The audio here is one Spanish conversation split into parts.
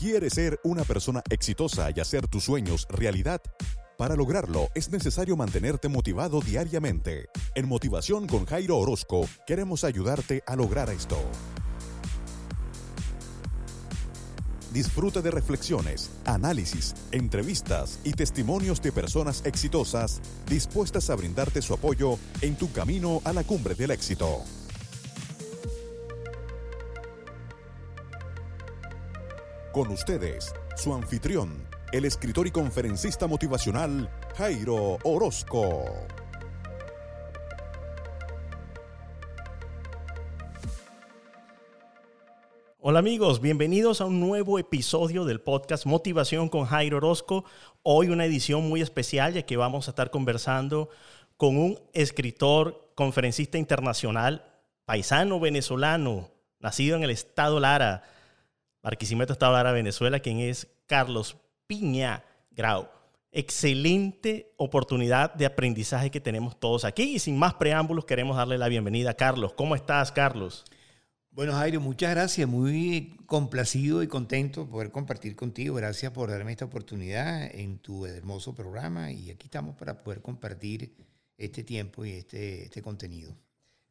¿Quieres ser una persona exitosa y hacer tus sueños realidad? Para lograrlo es necesario mantenerte motivado diariamente. En Motivación con Jairo Orozco queremos ayudarte a lograr esto. Disfruta de reflexiones, análisis, entrevistas y testimonios de personas exitosas dispuestas a brindarte su apoyo en tu camino a la cumbre del éxito. Con ustedes, su anfitrión, el escritor y conferencista motivacional Jairo Orozco. Hola amigos, bienvenidos a un nuevo episodio del podcast Motivación con Jairo Orozco. Hoy una edición muy especial ya que vamos a estar conversando con un escritor, conferencista internacional, paisano venezolano, nacido en el estado Lara, Barquisimeto, estado Lara, Venezuela, quien es Carlos Piña Grau. Excelente oportunidad de aprendizaje que tenemos todos aquí y sin más preámbulos queremos darle la bienvenida a Carlos. ¿Cómo estás, Carlos? Bueno, Jairo, muchas gracias. Muy complacido y contento de poder compartir contigo. Gracias por darme esta oportunidad en tu hermoso programa y aquí estamos para poder compartir este tiempo y este, este contenido.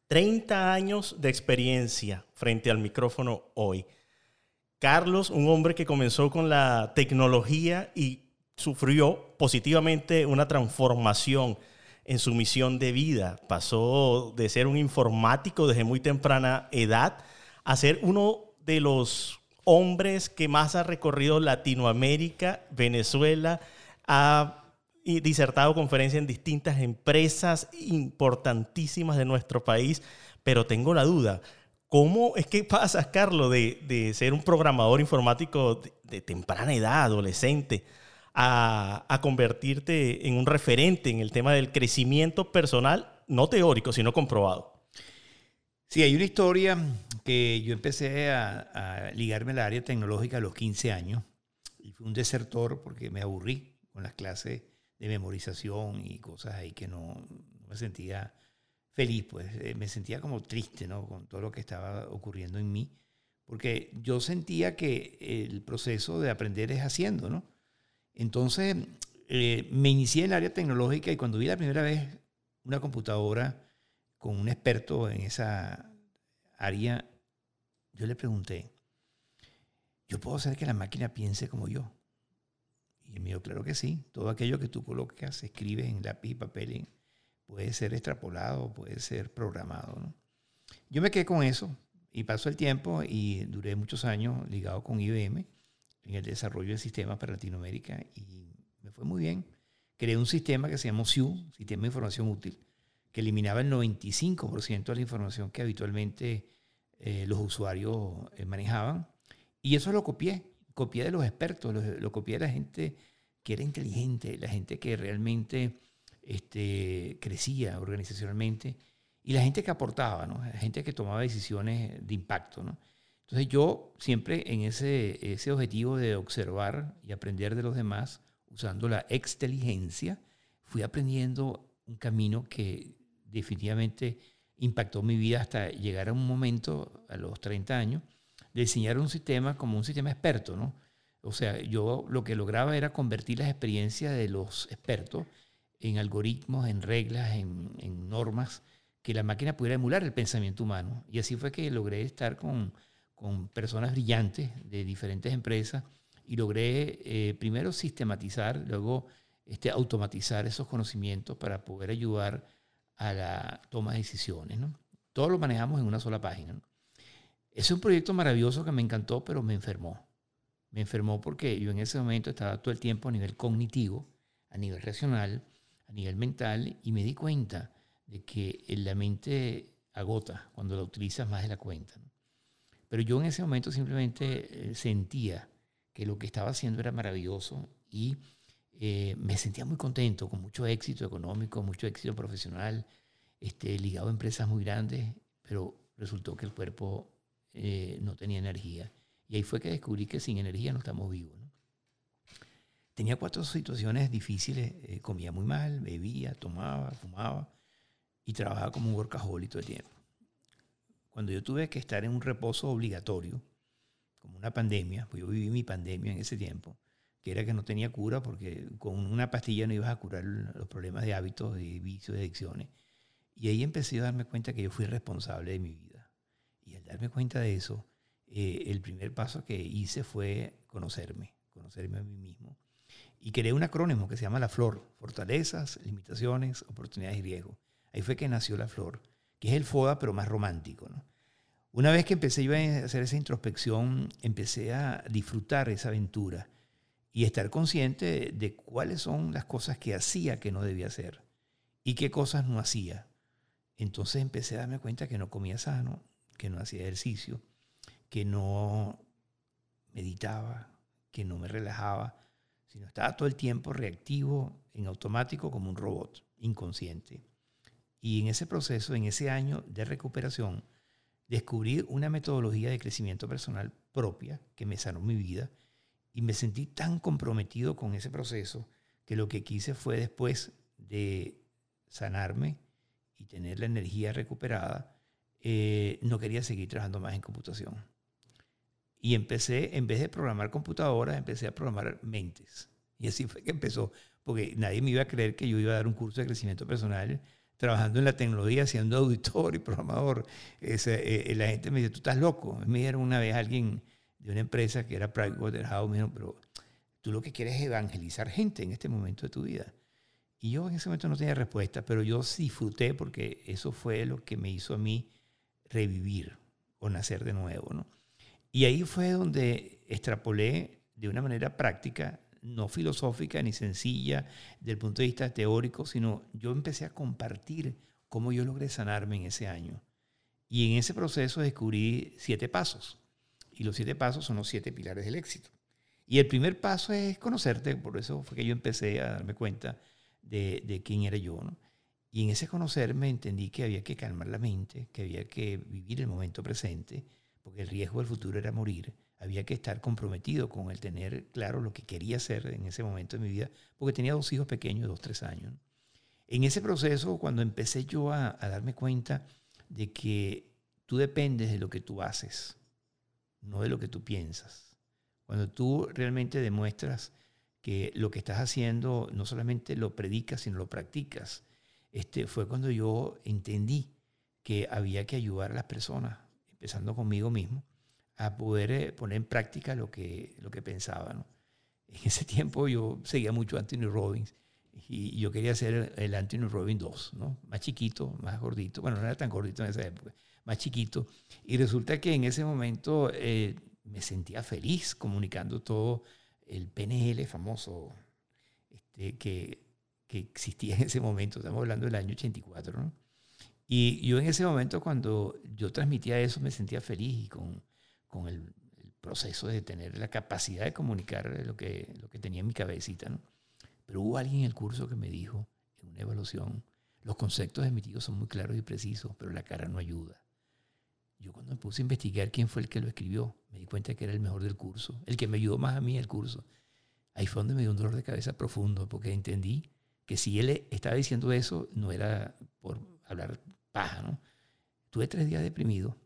30 años de experiencia frente al micrófono hoy. Carlos, un hombre que comenzó con la tecnología y sufrió positivamente una transformación en su misión de vida. Pasó de ser un informático desde muy temprana edad a ser uno de los hombres que más ha recorrido Latinoamérica, Venezuela, ha disertado conferencias en distintas empresas importantísimas de nuestro país, pero tengo la duda, ¿cómo es que pasas, Carlos, de, ser un programador informático de temprana edad, adolescente, a, convertirte en un referente en el tema del crecimiento personal, no teórico, sino comprobado. Sí, hay una historia que yo empecé a, ligarme al área tecnológica a los 15 años y fui un desertor porque me aburrí con las clases de memorización y cosas ahí que no, me sentía feliz, pues eh, me sentía como triste, ¿no? Con todo lo que estaba ocurriendo en mí, porque yo sentía que el proceso de aprender es haciendo, ¿no? Entonces, eh, me inicié en el área tecnológica y cuando vi la primera vez una computadora con un experto en esa área, yo le pregunté, ¿yo puedo hacer que la máquina piense como yo? Y me dijo, claro que sí, todo aquello que tú colocas, escribes en lápiz y papel, puede ser extrapolado, puede ser programado. Yo me quedé con eso y pasó el tiempo y duré muchos años ligado con IBM en el desarrollo de sistemas para Latinoamérica y me fue muy bien. Creé un sistema que se llamó SIU, Sistema de Información Útil, que eliminaba el 95% de la información que habitualmente eh, los usuarios eh, manejaban. Y eso lo copié, copié de los expertos, lo, copié de la gente que era inteligente, la gente que realmente este, crecía organizacionalmente y la gente que aportaba, la gente que tomaba decisiones de impacto. Entonces yo siempre en ese, objetivo de observar y aprender de los demás, usando la exteligencia, fui aprendiendo un camino que definitivamente impactó mi vida hasta llegar a un momento, a los 30 años, de diseñar un sistema como un sistema experto. O sea, yo lo que lograba era convertir las experiencias de los expertos en algoritmos, en reglas, en, en normas, que la máquina pudiera emular el pensamiento humano. Y así fue que logré estar con con personas brillantes de diferentes empresas y logré eh, primero sistematizar, luego este, automatizar esos conocimientos para poder ayudar a la toma de decisiones. ¿no? Todo lo manejamos en una sola página. Es un proyecto maravilloso que me encantó, pero me enfermó. Me enfermó porque yo en ese momento estaba todo el tiempo a nivel cognitivo, a nivel racional, a nivel mental, y me di cuenta de que la mente agota cuando la utilizas más de la cuenta. Pero yo en ese momento simplemente eh, sentía que lo que estaba haciendo era maravilloso y eh, me sentía muy contento, con mucho éxito económico, mucho éxito profesional, este, ligado a empresas muy grandes, pero resultó que el cuerpo eh, no tenía energía. Y ahí fue que descubrí que sin energía no estamos vivos. Tenía cuatro situaciones difíciles, eh, comía muy mal, bebía, tomaba, fumaba y trabajaba como un workaholic todo el tiempo. Cuando yo tuve que estar en un reposo obligatorio, como una pandemia, pues yo viví mi pandemia en ese tiempo, que era que no tenía cura porque con una pastilla no ibas a curar los problemas de hábitos, de vicios, de adicciones. Y ahí empecé a darme cuenta que yo fui responsable de mi vida. Y al darme cuenta de eso, eh, el primer paso que hice fue conocerme, conocerme a mí mismo. Y creé un acrónimo que se llama La Flor, Fortalezas, Limitaciones, Oportunidades y Riesgos. Ahí fue que nació La Flor, que es el FODA, pero más romántico. Una vez que empecé yo a hacer esa introspección, empecé a disfrutar esa aventura y estar consciente de cuáles son las cosas que hacía que no debía hacer y qué cosas no hacía entonces empecé a darme cuenta que no comía sano, que no hacía ejercicio, que no meditaba, que no me relajaba, sino estaba todo el tiempo reactivo, en automático, como un robot, inconsciente. Y en ese proceso, en ese año de recuperación, descubrí una metodología de crecimiento personal propia que me sanó mi vida y me sentí tan comprometido con ese proceso que lo que quise fue después de sanarme, y tener la energía recuperada, eh, no quería seguir trabajando más en computación. Y empecé, en vez de programar computadoras, empecé a programar mentes. Y así fue que empezó, porque nadie me iba a creer que yo iba a dar un curso de crecimiento personal trabajando en la tecnología, siendo auditor y programador. Ese, eh, la gente me dice, tú estás loco. Me dijeron una vez alguien de una empresa que era Pricewaterhouse, me dijo, pero tú lo que quieres es evangelizar gente en este momento de tu vida. Y yo en ese momento no tenía respuesta, pero yo disfruté porque eso fue lo que me hizo a mí revivir o nacer de nuevo. ¿no? Y ahí fue donde extrapolé de una manera práctica, no filosófica ni sencilla del punto de vista teórico, sino yo empecé a compartir cómo yo logré sanarme en ese año. Y en ese proceso descubrí siete pasos. Y los siete pasos son los siete pilares del éxito. Y el primer paso es conocerte, por eso fue que yo empecé a darme cuenta de, quién era yo. ¿no? Y en ese conocerme entendí que había que calmar la mente, que había que vivir el momento presente, porque el riesgo del futuro era morir. Había que estar comprometido con el tener claro lo que quería hacer en ese momento de mi vida, porque tenía dos hijos pequeños, dos, tres años. En ese proceso, cuando empecé yo a, a darme cuenta de que tú dependes de lo que tú haces, no de lo que tú piensas. Cuando tú realmente demuestras que lo que estás haciendo no solamente lo predicas, sino lo practicas. Este, fue cuando yo entendí que había que ayudar a las personas, empezando conmigo mismo, a poder eh, poner en práctica lo que, lo que pensaba. En ese tiempo yo seguía mucho a Anthony Robbins y yo quería ser el Anthony Robbins 2, ¿no? más chiquito, más gordito. Bueno, no era tan gordito en esa época, más chiquito. Y resulta que en ese momento eh, me sentía feliz comunicando todo el PNL famoso este, que, que, existía en ese momento, estamos hablando del año 84, ¿no? Y yo en ese momento cuando yo transmitía eso me sentía feliz y con, con el, el, proceso de tener la capacidad de comunicar lo que, lo que tenía en mi cabecita, ¿no? Pero hubo alguien en el curso que me dijo, en una evaluación, los conceptos emitidos son muy claros y precisos, pero la cara no ayuda. Yo cuando me puse a investigar quién fue el que lo escribió, me di cuenta que era el mejor del curso, el que me ayudó más a mí el curso. Ahí fue donde me dio un dolor de cabeza profundo, porque entendí que si él estaba diciendo eso, no era por hablar paja, ¿no? Tuve tres días deprimido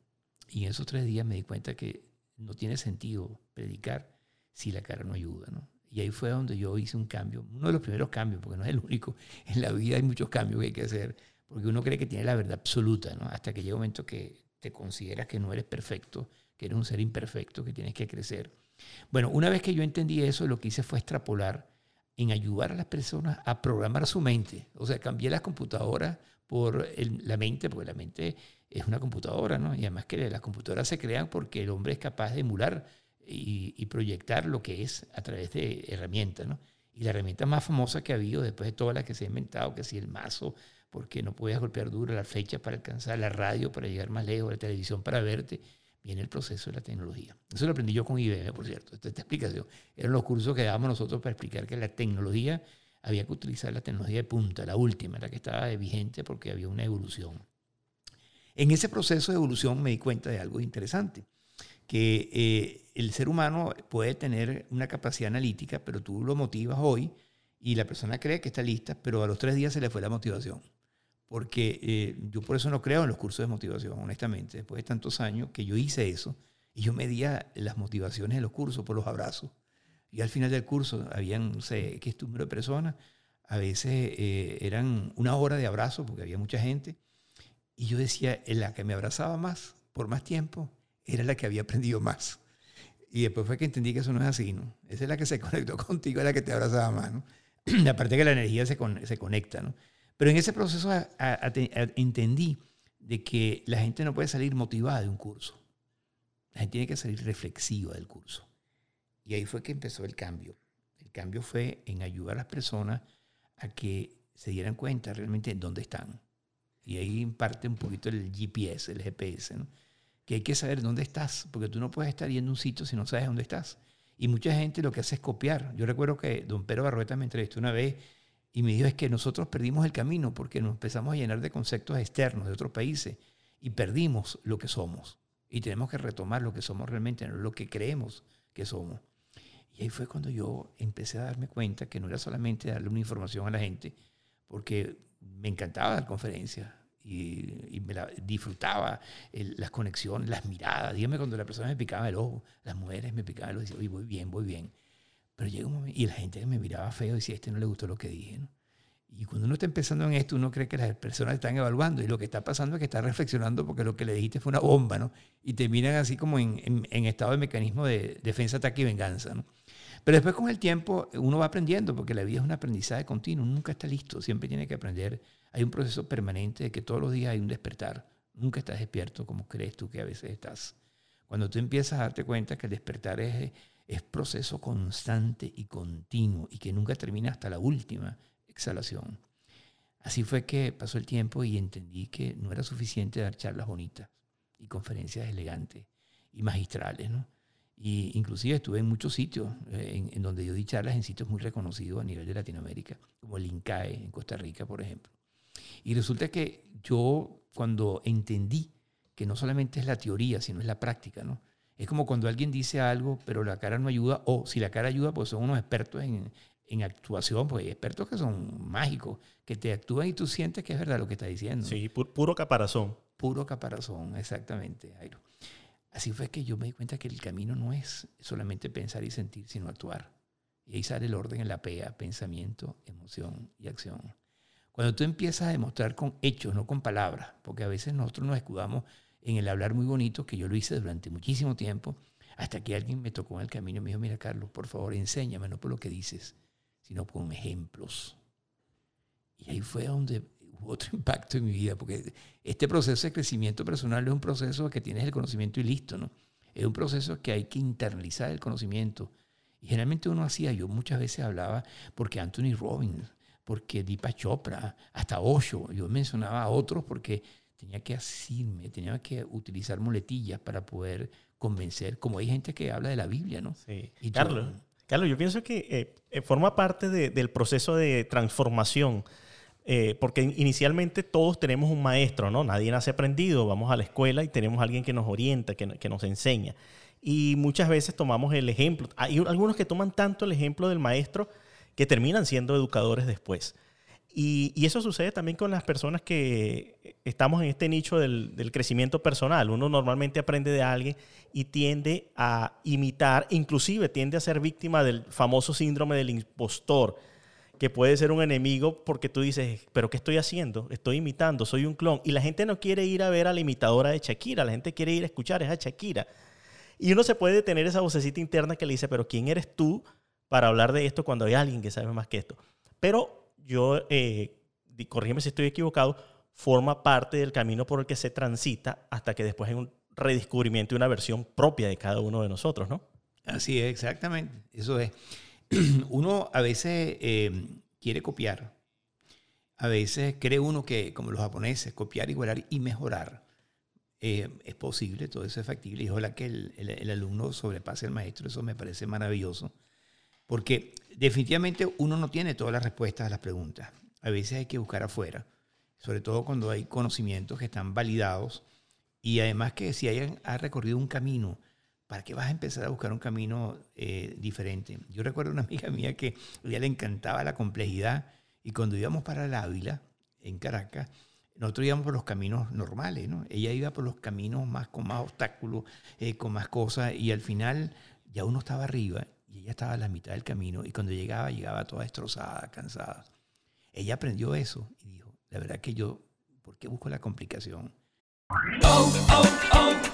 y en esos tres días me di cuenta que no tiene sentido predicar si la cara no ayuda, ¿no? Y ahí fue donde yo hice un cambio, uno de los primeros cambios, porque no es el único. En la vida hay muchos cambios que hay que hacer, porque uno cree que tiene la verdad absoluta, ¿no? Hasta que llega un momento que te consideras que no eres perfecto, que eres un ser imperfecto, que tienes que crecer. Bueno, una vez que yo entendí eso, lo que hice fue extrapolar en ayudar a las personas a programar su mente. O sea, cambié las computadoras por la mente, porque la mente es una computadora, ¿no? Y además que las computadoras se crean porque el hombre es capaz de emular y, proyectar lo que es a través de herramientas, ¿no? Y la herramienta más famosa que ha habido después de todas las que se ha inventado, que si el mazo, porque no podías golpear duro la flecha para alcanzar la radio, para llegar más lejos, la televisión para verte. Viene el proceso de la tecnología. Eso lo aprendí yo con IBM, por cierto. Esta explicación. Eran los cursos que dábamos nosotros para explicar que la tecnología había que utilizar la tecnología de punta, la última, la que estaba vigente porque había una evolución. En ese proceso de evolución me di cuenta de algo interesante, que eh, el ser humano puede tener una capacidad analítica, pero tú lo motivas hoy y la persona cree que está lista, pero a los tres días se le fue la motivación. Porque eh, yo por eso no creo en los cursos de motivación, honestamente. Después de tantos años que yo hice eso, y yo medía las motivaciones de los cursos por los abrazos. Y al final del curso habían, no sé, qué número de personas. A veces eh, eran una hora de abrazo porque había mucha gente. Y yo decía, la que me abrazaba más, por más tiempo, era la que había aprendido más. Y después fue que entendí que eso no es así, ¿no? Esa es la que se conectó contigo, es la que te abrazaba más, ¿no? Aparte que la energía se, se conecta, ¿no? Pero en ese proceso entendí de que la gente no puede salir motivada de un curso. La gente tiene que salir reflexiva del curso. Y ahí fue que empezó el cambio. El cambio fue en ayudar a las personas a que se dieran cuenta realmente en dónde están. Y ahí parte un poquito el GPS, el GPS, ¿no? que hay que saber dónde estás, porque tú no puedes estar yendo a un sitio si no sabes dónde estás. Y mucha gente lo que hace es copiar. Yo recuerdo que don Pedro Barrueta me entrevistó una vez y me dijo es que nosotros perdimos el camino porque nos empezamos a llenar de conceptos externos de otros países y perdimos lo que somos. Y tenemos que retomar lo que somos realmente, lo que creemos que somos. Y ahí fue cuando yo empecé a darme cuenta que no era solamente darle una información a la gente, porque me encantaba dar conferencias y, me disfrutaba las conexiones, las miradas. Dígame cuando la persona me picaba el ojo, las mujeres me picaban el ojo y decía, voy bien, voy bien. Pero llega un momento, y la gente me miraba feo decía, este no le gustó lo que dije. Y cuando uno está empezando en esto, uno cree que las personas están evaluando y lo que está pasando es que está reflexionando porque lo que le dijiste fue una bomba, ¿no? Y terminan así como en, en, en estado de mecanismo de defensa, ataque y venganza, ¿no? Pero después con el tiempo uno va aprendiendo porque la vida es un aprendizaje continuo, nunca está listo, siempre tiene que aprender. Hay un proceso permanente de que todos los días hay un despertar. Nunca estás despierto como crees tú que a veces estás. Cuando tú empiezas a darte cuenta que el despertar es, es proceso constante y continuo y que nunca termina hasta la última exhalación. Así fue que pasó el tiempo y entendí que no era suficiente dar charlas bonitas y conferencias elegantes y magistrales, ¿no? Y inclusive estuve en muchos sitios eh, en, donde yo di charlas en sitios muy reconocidos a nivel de Latinoamérica, como el INCAE en Costa Rica, por ejemplo. Y resulta que yo cuando entendí que no solamente es la teoría, sino es la práctica, ¿no? Es como cuando alguien dice algo, pero la cara no ayuda, o si la cara ayuda, pues son unos expertos en, en actuación, pues hay expertos que son mágicos, que te actúan y tú sientes que es verdad lo que está diciendo. Sí, puro caparazón. Puro caparazón, exactamente, Jairo. Así fue que yo me di cuenta que el camino no es solamente pensar y sentir, sino actuar. Y ahí sale el orden en la PEA, pensamiento, emoción y acción. Cuando tú empiezas a demostrar con hechos, no con palabras, porque a veces nosotros nos escudamos en el hablar muy bonito, que yo lo hice durante muchísimo tiempo, hasta que alguien me tocó en el camino y me dijo, mira Carlos, por favor, enséñame, no por lo que dices, sino con ejemplos. Y ahí fue donde otro impacto en mi vida, porque este proceso de crecimiento personal es un proceso que tienes el conocimiento y listo, ¿no? Es un proceso que hay que internalizar el conocimiento. Y generalmente uno hacía, yo muchas veces hablaba, porque Anthony Robbins, porque Deepa Chopra, hasta Osho, yo mencionaba a otros porque tenía que asirme, tenía que utilizar muletillas para poder convencer, como hay gente que habla de la Biblia, ¿no? Sí. Y Carlos, yo, Carlos, yo pienso que eh, eh, forma parte de, del proceso de transformación eh, porque inicialmente todos tenemos un maestro, ¿no? Nadie nace aprendido, vamos a la escuela y tenemos alguien que nos orienta, que, nos enseña. Y muchas veces tomamos el ejemplo. Hay algunos que toman tanto el ejemplo del maestro que terminan siendo educadores después. Y, eso sucede también con las personas que estamos en este nicho del, del, crecimiento personal. Uno normalmente aprende de alguien y tiende a imitar, inclusive tiende a ser víctima del famoso síndrome del impostor que puede ser un enemigo porque tú dices, pero ¿qué estoy haciendo? Estoy imitando, soy un clon. Y la gente no quiere ir a ver a la imitadora de Shakira, la gente quiere ir a escuchar a Shakira. Y uno se puede tener esa vocecita interna que le dice, pero ¿quién eres tú para hablar de esto cuando hay alguien que sabe más que esto? Pero yo, eh, corrígeme si estoy equivocado, forma parte del camino por el que se transita hasta que después hay un redescubrimiento y una versión propia de cada uno de nosotros, ¿no? Así es, exactamente. Eso es. uno a veces eh, quiere copiar a veces cree uno que, como los japoneses, copiar, igualar y mejorar eh, es posible, todo eso es factible. Y ojalá que el, el, alumno sobrepase al maestro, eso me parece maravilloso. Porque definitivamente uno no tiene todas las respuestas a las preguntas. A veces hay que buscar afuera, sobre todo cuando hay conocimientos que están validados y además que si hayan, ha recorrido un camino, ¿para qué vas a empezar a buscar un camino eh, diferente? Yo recuerdo una amiga mía que a ella le encantaba la complejidad y cuando íbamos para el Ávila, en Caracas, nosotros íbamos por los caminos normales, ¿no? Ella iba por los caminos más con más obstáculos, eh, con más cosas, y al final ya uno estaba arriba y ella estaba a la mitad del camino, y cuando llegaba, llegaba toda destrozada, cansada. Ella aprendió eso y dijo, la verdad que yo, ¿por qué busco la complicación? Oh, oh, oh,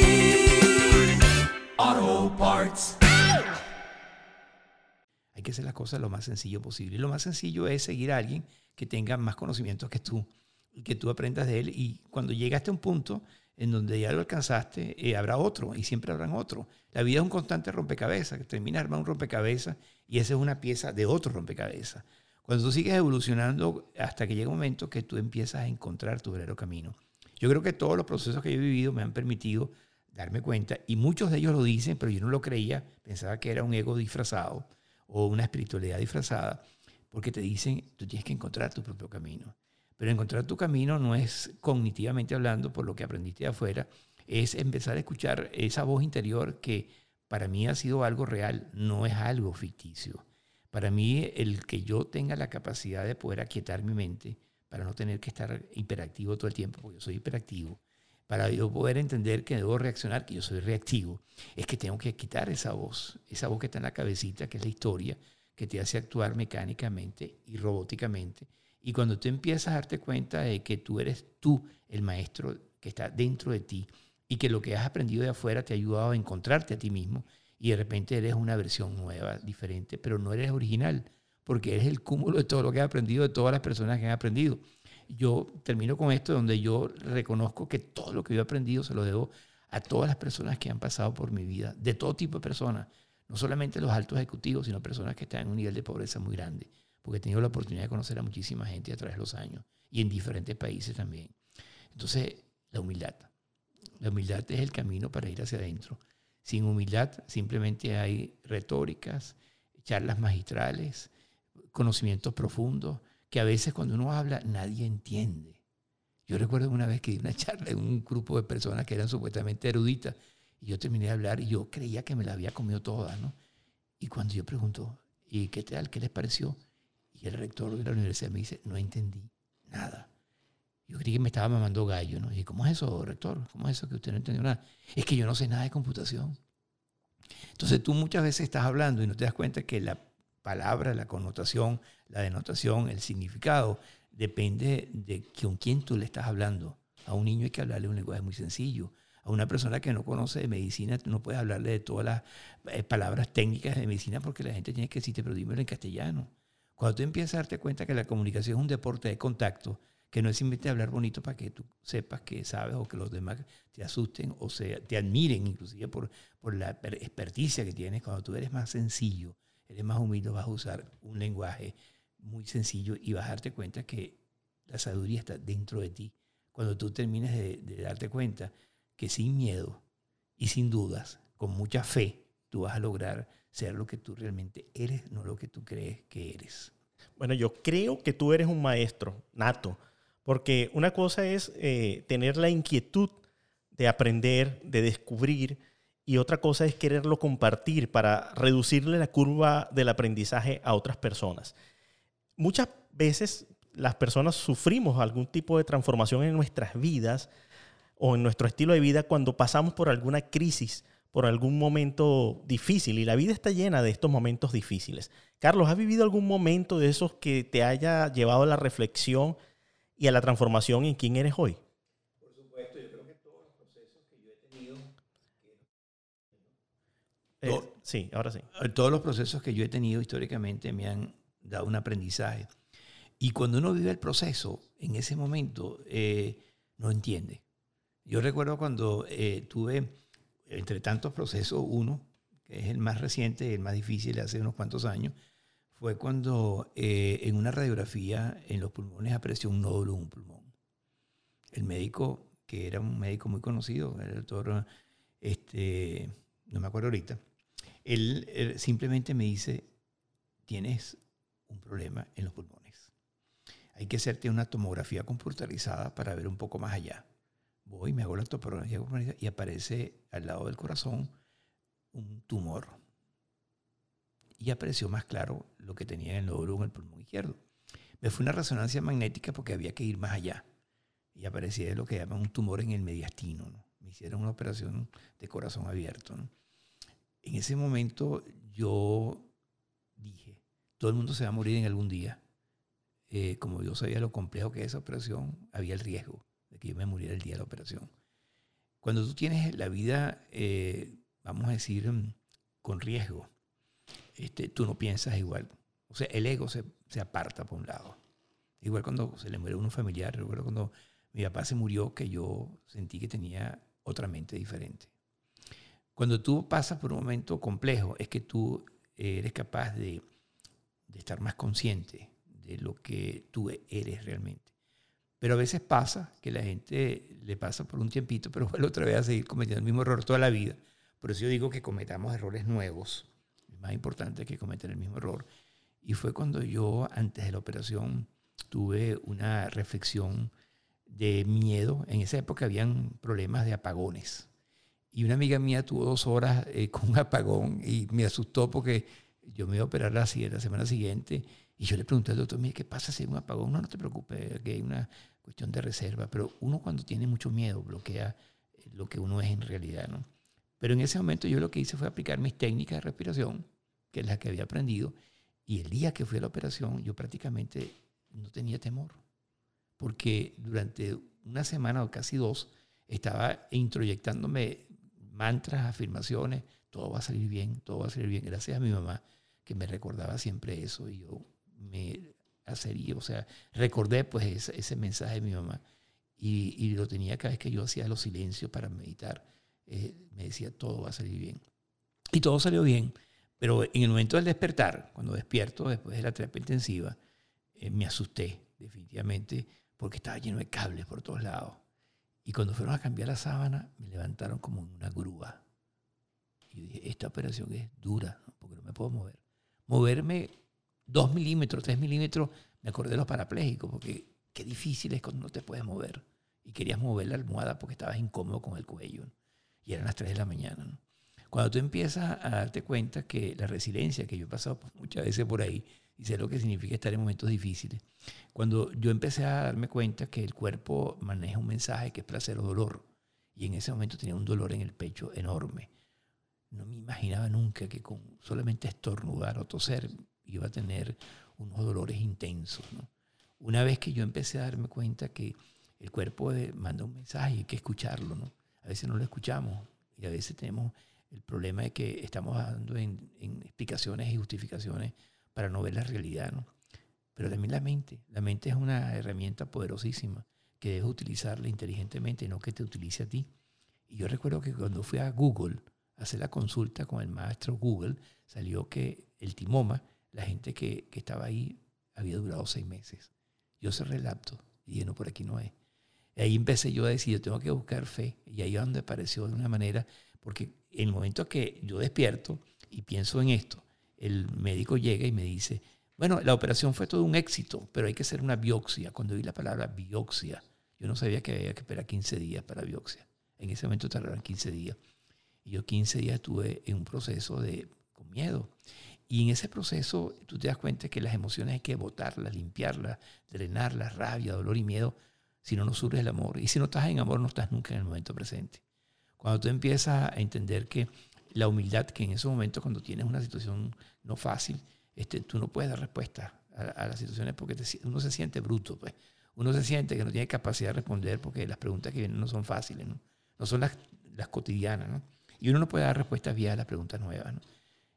hay que hacer las cosas lo más sencillo posible. Y lo más sencillo es seguir a alguien que tenga más conocimientos que tú y que tú aprendas de él. Y cuando llegaste a un punto en donde ya lo alcanzaste, eh, habrá otro y siempre habrán otro. La vida es un constante rompecabezas, que termina armando un rompecabezas y esa es una pieza de otro rompecabezas. Cuando tú sigues evolucionando hasta que llega un momento que tú empiezas a encontrar tu verdadero camino. Yo creo que todos los procesos que he vivido me han permitido darme cuenta, y muchos de ellos lo dicen, pero yo no lo creía, pensaba que era un ego disfrazado o una espiritualidad disfrazada, porque te dicen, tú tienes que encontrar tu propio camino. Pero encontrar tu camino no es cognitivamente hablando por lo que aprendiste de afuera, es empezar a escuchar esa voz interior que para mí ha sido algo real, no es algo ficticio. Para mí el que yo tenga la capacidad de poder aquietar mi mente para no tener que estar hiperactivo todo el tiempo, porque yo soy hiperactivo, para yo poder entender que debo reaccionar, que yo soy reactivo, es que tengo que quitar esa voz, esa voz que está en la cabecita, que es la historia, que te hace actuar mecánicamente y robóticamente. Y cuando tú empiezas a darte cuenta de que tú eres tú el maestro que está dentro de ti y que lo que has aprendido de afuera te ha ayudado a encontrarte a ti mismo y de repente eres una versión nueva, diferente, pero no eres original, porque eres el cúmulo de todo lo que has aprendido, de todas las personas que han aprendido yo termino con esto donde yo reconozco que todo lo que yo he aprendido se lo debo a todas las personas que han pasado por mi vida, de todo tipo de personas, no solamente los altos ejecutivos, sino personas que están en un nivel de pobreza muy grande, porque he tenido la oportunidad de conocer a muchísima gente a través de los años y en diferentes países también. Entonces, la humildad. La humildad es el camino para ir hacia adentro. Sin humildad simplemente hay retóricas, charlas magistrales, conocimientos profundos, que a veces cuando uno habla nadie entiende. Yo recuerdo una vez que di una charla en un grupo de personas que eran supuestamente eruditas y yo terminé de hablar y yo creía que me la había comido toda, ¿no? Y cuando yo pregunto, ¿y qué tal? ¿Qué les pareció? Y el rector de la universidad me dice, no entendí nada. Yo creí que me estaba mamando gallo, ¿no? Y ¿cómo es eso, rector? ¿Cómo es eso que usted no entendió nada? Es que yo no sé nada de computación. Entonces tú muchas veces estás hablando y no te das cuenta que la palabra, la connotación, la denotación, el significado, depende de con quién tú le estás hablando. A un niño hay que hablarle un lenguaje muy sencillo. A una persona que no conoce de medicina, no puedes hablarle de todas las eh, palabras técnicas de medicina porque la gente tiene que decirte, pero dímelo en castellano. Cuando tú empiezas a darte cuenta que la comunicación es un deporte de contacto, que no es simplemente hablar bonito para que tú sepas que sabes o que los demás te asusten o sea, te admiren inclusive por la experticia que tienes, cuando tú eres más sencillo, eres más humilde, vas a usar un lenguaje muy sencillo y vas a darte cuenta que la sabiduría está dentro de ti. Cuando tú termines de, darte cuenta que sin miedo y sin dudas, con mucha fe, tú vas a lograr ser lo que tú realmente eres, no lo que tú crees que eres. Bueno, yo creo que tú eres un maestro nato, porque una cosa es eh, tener la inquietud de aprender, de descubrir, y otra cosa es quererlo compartir para reducirle la curva del aprendizaje a otras personas. Muchas veces las personas sufrimos algún tipo de transformación en nuestras vidas o en nuestro estilo de vida cuando pasamos por alguna crisis, por algún momento difícil. Y la vida está llena de estos momentos difíciles. Carlos, ¿has vivido algún momento de esos que te haya llevado a la reflexión y a la transformación en quién eres hoy? Eh, sí, ahora sí. Todos los procesos que yo he tenido históricamente me han dado un aprendizaje. Y cuando uno vive el proceso, en ese momento eh, no entiende. Yo recuerdo cuando eh, tuve, entre tantos procesos, uno, que es el más reciente, el más difícil, hace unos cuantos años, fue cuando en una radiografía en los pulmones apareció un nódulo en un pulmón. El médico, que era un médico muy conocido, el doctor, este, no me acuerdo ahorita, él, simplemente me dice, tienes un problema en los pulmones. Hay que hacerte una tomografía computarizada para ver un poco más allá. Voy, me hago la tomografía y aparece al lado del corazón un tumor. Y apareció más claro lo que tenía en el nódulo en el pulmón izquierdo. Me fue una resonancia magnética porque había que ir más allá. Y aparecía lo que llaman un tumor en el mediastino. Me hicieron una operación de corazón abierto. En ese momento yo dije, todo el mundo se va a morir en algún día. Eh, como yo sabía lo complejo que es esa operación, había el riesgo de que yo me muriera el día de la operación. Cuando tú tienes la vida, eh, vamos a decir, mm, con riesgo, este, tú no piensas igual. O sea, el ego se, se aparta por un lado. Igual cuando se le muere a uno familiar, recuerdo cuando mi papá se murió, que yo sentí que tenía otra mente diferente. Cuando tú pasas por un momento complejo, es que tú eres capaz de, estar más consciente de lo que tú eres realmente. Pero a veces pasa que la gente le pasa por un tiempito, pero vuelve otra vez a seguir cometiendo el mismo error toda la vida. Por eso yo digo que cometamos errores nuevos. Es más importante que cometer el mismo error. Y fue cuando yo, antes de la operación, tuve una reflexión de miedo. En esa época habían problemas de apagones. Y una amiga mía tuvo dos horas eh, con un apagón y me asustó porque yo me iba a operar la, la semana siguiente y yo le pregunté al doctor, mire, ¿qué pasa si hay un apagón? No, no te preocupes, que hay una cuestión de reserva. Pero uno cuando tiene mucho miedo bloquea eh, lo que uno es en realidad, ¿no? Pero en ese momento yo lo que hice fue aplicar mis técnicas de respiración, que es la que había aprendido, y el día que fui a la operación yo prácticamente no tenía temor, porque durante una semana o casi dos estaba introyectándome mantras, afirmaciones, todo va a salir bien, todo va a salir bien. Gracias a mi mamá que me recordaba siempre eso y yo me hacería, o sea, recordé pues ese, mensaje de mi mamá y, lo tenía cada vez que yo hacía los silencios para meditar. Eh, me decía, todo va a salir bien. Y todo salió bien, pero en el momento del despertar, cuando despierto después de la terapia intensiva, eh, me asusté definitivamente porque estaba lleno de cables por todos lados. Y cuando fueron a cambiar la sábana, me levantaron como en una grúa. Y yo dije, esta operación es dura, porque no me puedo mover. Moverme dos milímetros, tres milímetros, me acordé de los parapléjicos, porque qué difícil es cuando no te puedes mover. Y querías mover la almohada porque estabas incómodo con el cuello. Y eran las tres de la mañana. Cuando tú empiezas a darte cuenta que la resiliencia, que yo he pasado muchas veces por ahí, y sé lo que significa estar en momentos difíciles. Cuando yo empecé a darme cuenta que el cuerpo maneja un mensaje que es placer o dolor, y en ese momento tenía un dolor en el pecho enorme. No me imaginaba nunca que con solamente estornudar o toser iba a tener unos dolores intensos. Una vez que yo empecé a darme cuenta que el cuerpo manda un mensaje y hay que escucharlo, ¿no? A veces no lo escuchamos y a veces tenemos el problema de que estamos dando en, en explicaciones y justificaciones para no ver la realidad, ¿no? Pero también la mente. La mente es una herramienta poderosísima que debes utilizarla inteligentemente, no que te utilice a ti. Y yo recuerdo que cuando fui a Google a hacer la consulta con el maestro Google, salió que el timoma, la gente que, que estaba ahí, había durado seis meses. Yo cerré el y dije, no, por aquí no es. Y ahí empecé yo a decir, yo tengo que buscar fe. Y ahí es donde apareció de una manera, porque el momento que yo despierto y pienso en esto, el médico llega y me dice, bueno, la operación fue todo un éxito, pero hay que hacer una biopsia. Cuando vi la palabra biopsia, yo no sabía que había que esperar 15 días para biopsia. En ese momento tardaron 15 días. Y yo 15 días estuve en un proceso de, con miedo. Y en ese proceso tú te das cuenta que las emociones hay que botarlas, limpiarlas, drenarlas, rabia, dolor y miedo. Si no, no surge el amor. Y si no estás en amor, no estás nunca en el momento presente. Cuando tú empiezas a entender que la humildad que en ese momento cuando tienes una situación no fácil, este, tú no puedes dar respuesta a, las situaciones porque uno se siente bruto, pues. Uno se siente que no tiene capacidad de responder porque las preguntas que vienen no son fáciles, no, no son las, las cotidianas, ¿no? Y uno no puede dar respuestas vía a las preguntas nuevas. ¿no?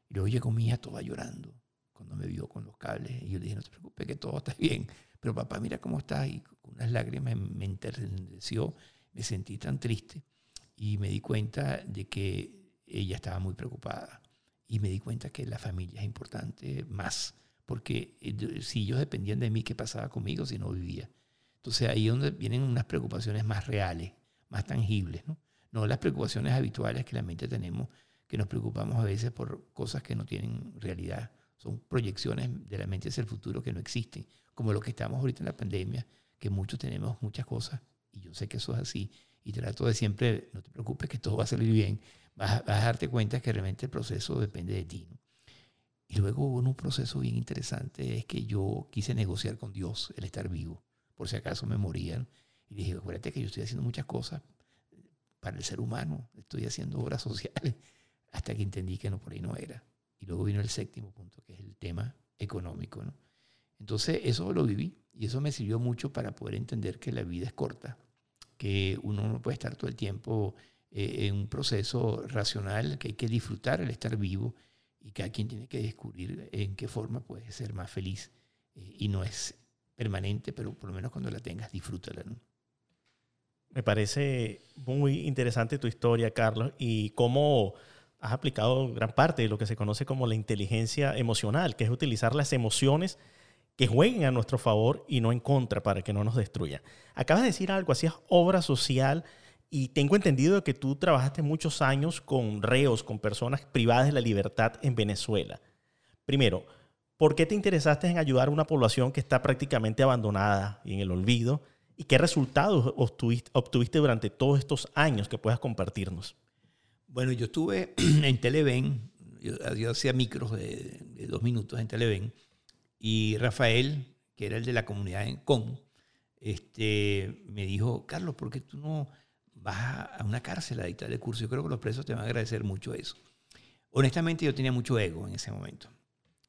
Y luego llegó mi hija toda llorando cuando me vio con los cables. Y yo le dije, no te preocupes, que todo está bien. Pero papá, mira cómo estás. Y con unas lágrimas me enterneció, me sentí tan triste. Y me di cuenta de que ella estaba muy preocupada. Y me di cuenta que la familia es importante más. Porque eh, si ellos dependían de mí, ¿qué pasaba conmigo si no vivía? Entonces ahí es donde vienen unas preocupaciones más reales, más tangibles, ¿no? No las preocupaciones habituales que la mente tenemos, que nos preocupamos a veces por cosas que no tienen realidad. Son proyecciones de la mente hacia el futuro que no existen, como lo que estamos ahorita en la pandemia, que muchos tenemos muchas cosas, y yo sé que eso es así, y trato de siempre, no te preocupes que todo va a salir bien, vas, a darte cuenta que realmente el proceso depende de ti. Y luego hubo un proceso bien interesante, es que yo quise negociar con Dios el estar vivo por si acaso me morían. Y dije, acuérdate que yo estoy haciendo muchas cosas para el ser humano, estoy haciendo obras sociales, hasta que entendí que no por ahí no era. Y luego vino el séptimo punto, que es el tema económico. ¿no? Entonces eso lo viví y eso me sirvió mucho para poder entender que la vida es corta, que uno no puede estar todo el tiempo eh, en un proceso racional, que hay que disfrutar el estar vivo y cada quien tiene que descubrir en qué forma puede ser más feliz. Eh, y no es permanente, pero por lo menos cuando la tengas, disfrútala. Me parece muy interesante tu historia, Carlos, y cómo has aplicado gran parte de lo que se conoce como la inteligencia emocional, que es utilizar las emociones que jueguen a nuestro favor y no en contra para que no nos destruyan. Acabas de decir algo, hacías obra social y tengo entendido que tú trabajaste muchos años con reos, con personas privadas de la libertad en Venezuela. Primero, ¿Por qué te interesaste en ayudar a una población que está prácticamente abandonada y en el olvido? ¿Y qué resultados obtuviste, durante todos estos años que puedas compartirnos? Bueno, yo estuve en Televen, yo, hacía micros de, dos minutos en Televen, y Rafael, que era el de la comunidad en CON, este, me dijo, Carlos, ¿por qué tú no vas a una cárcel a dictar el curso? Yo creo que los presos te van a agradecer mucho eso. Honestamente, yo tenía mucho ego en ese momento.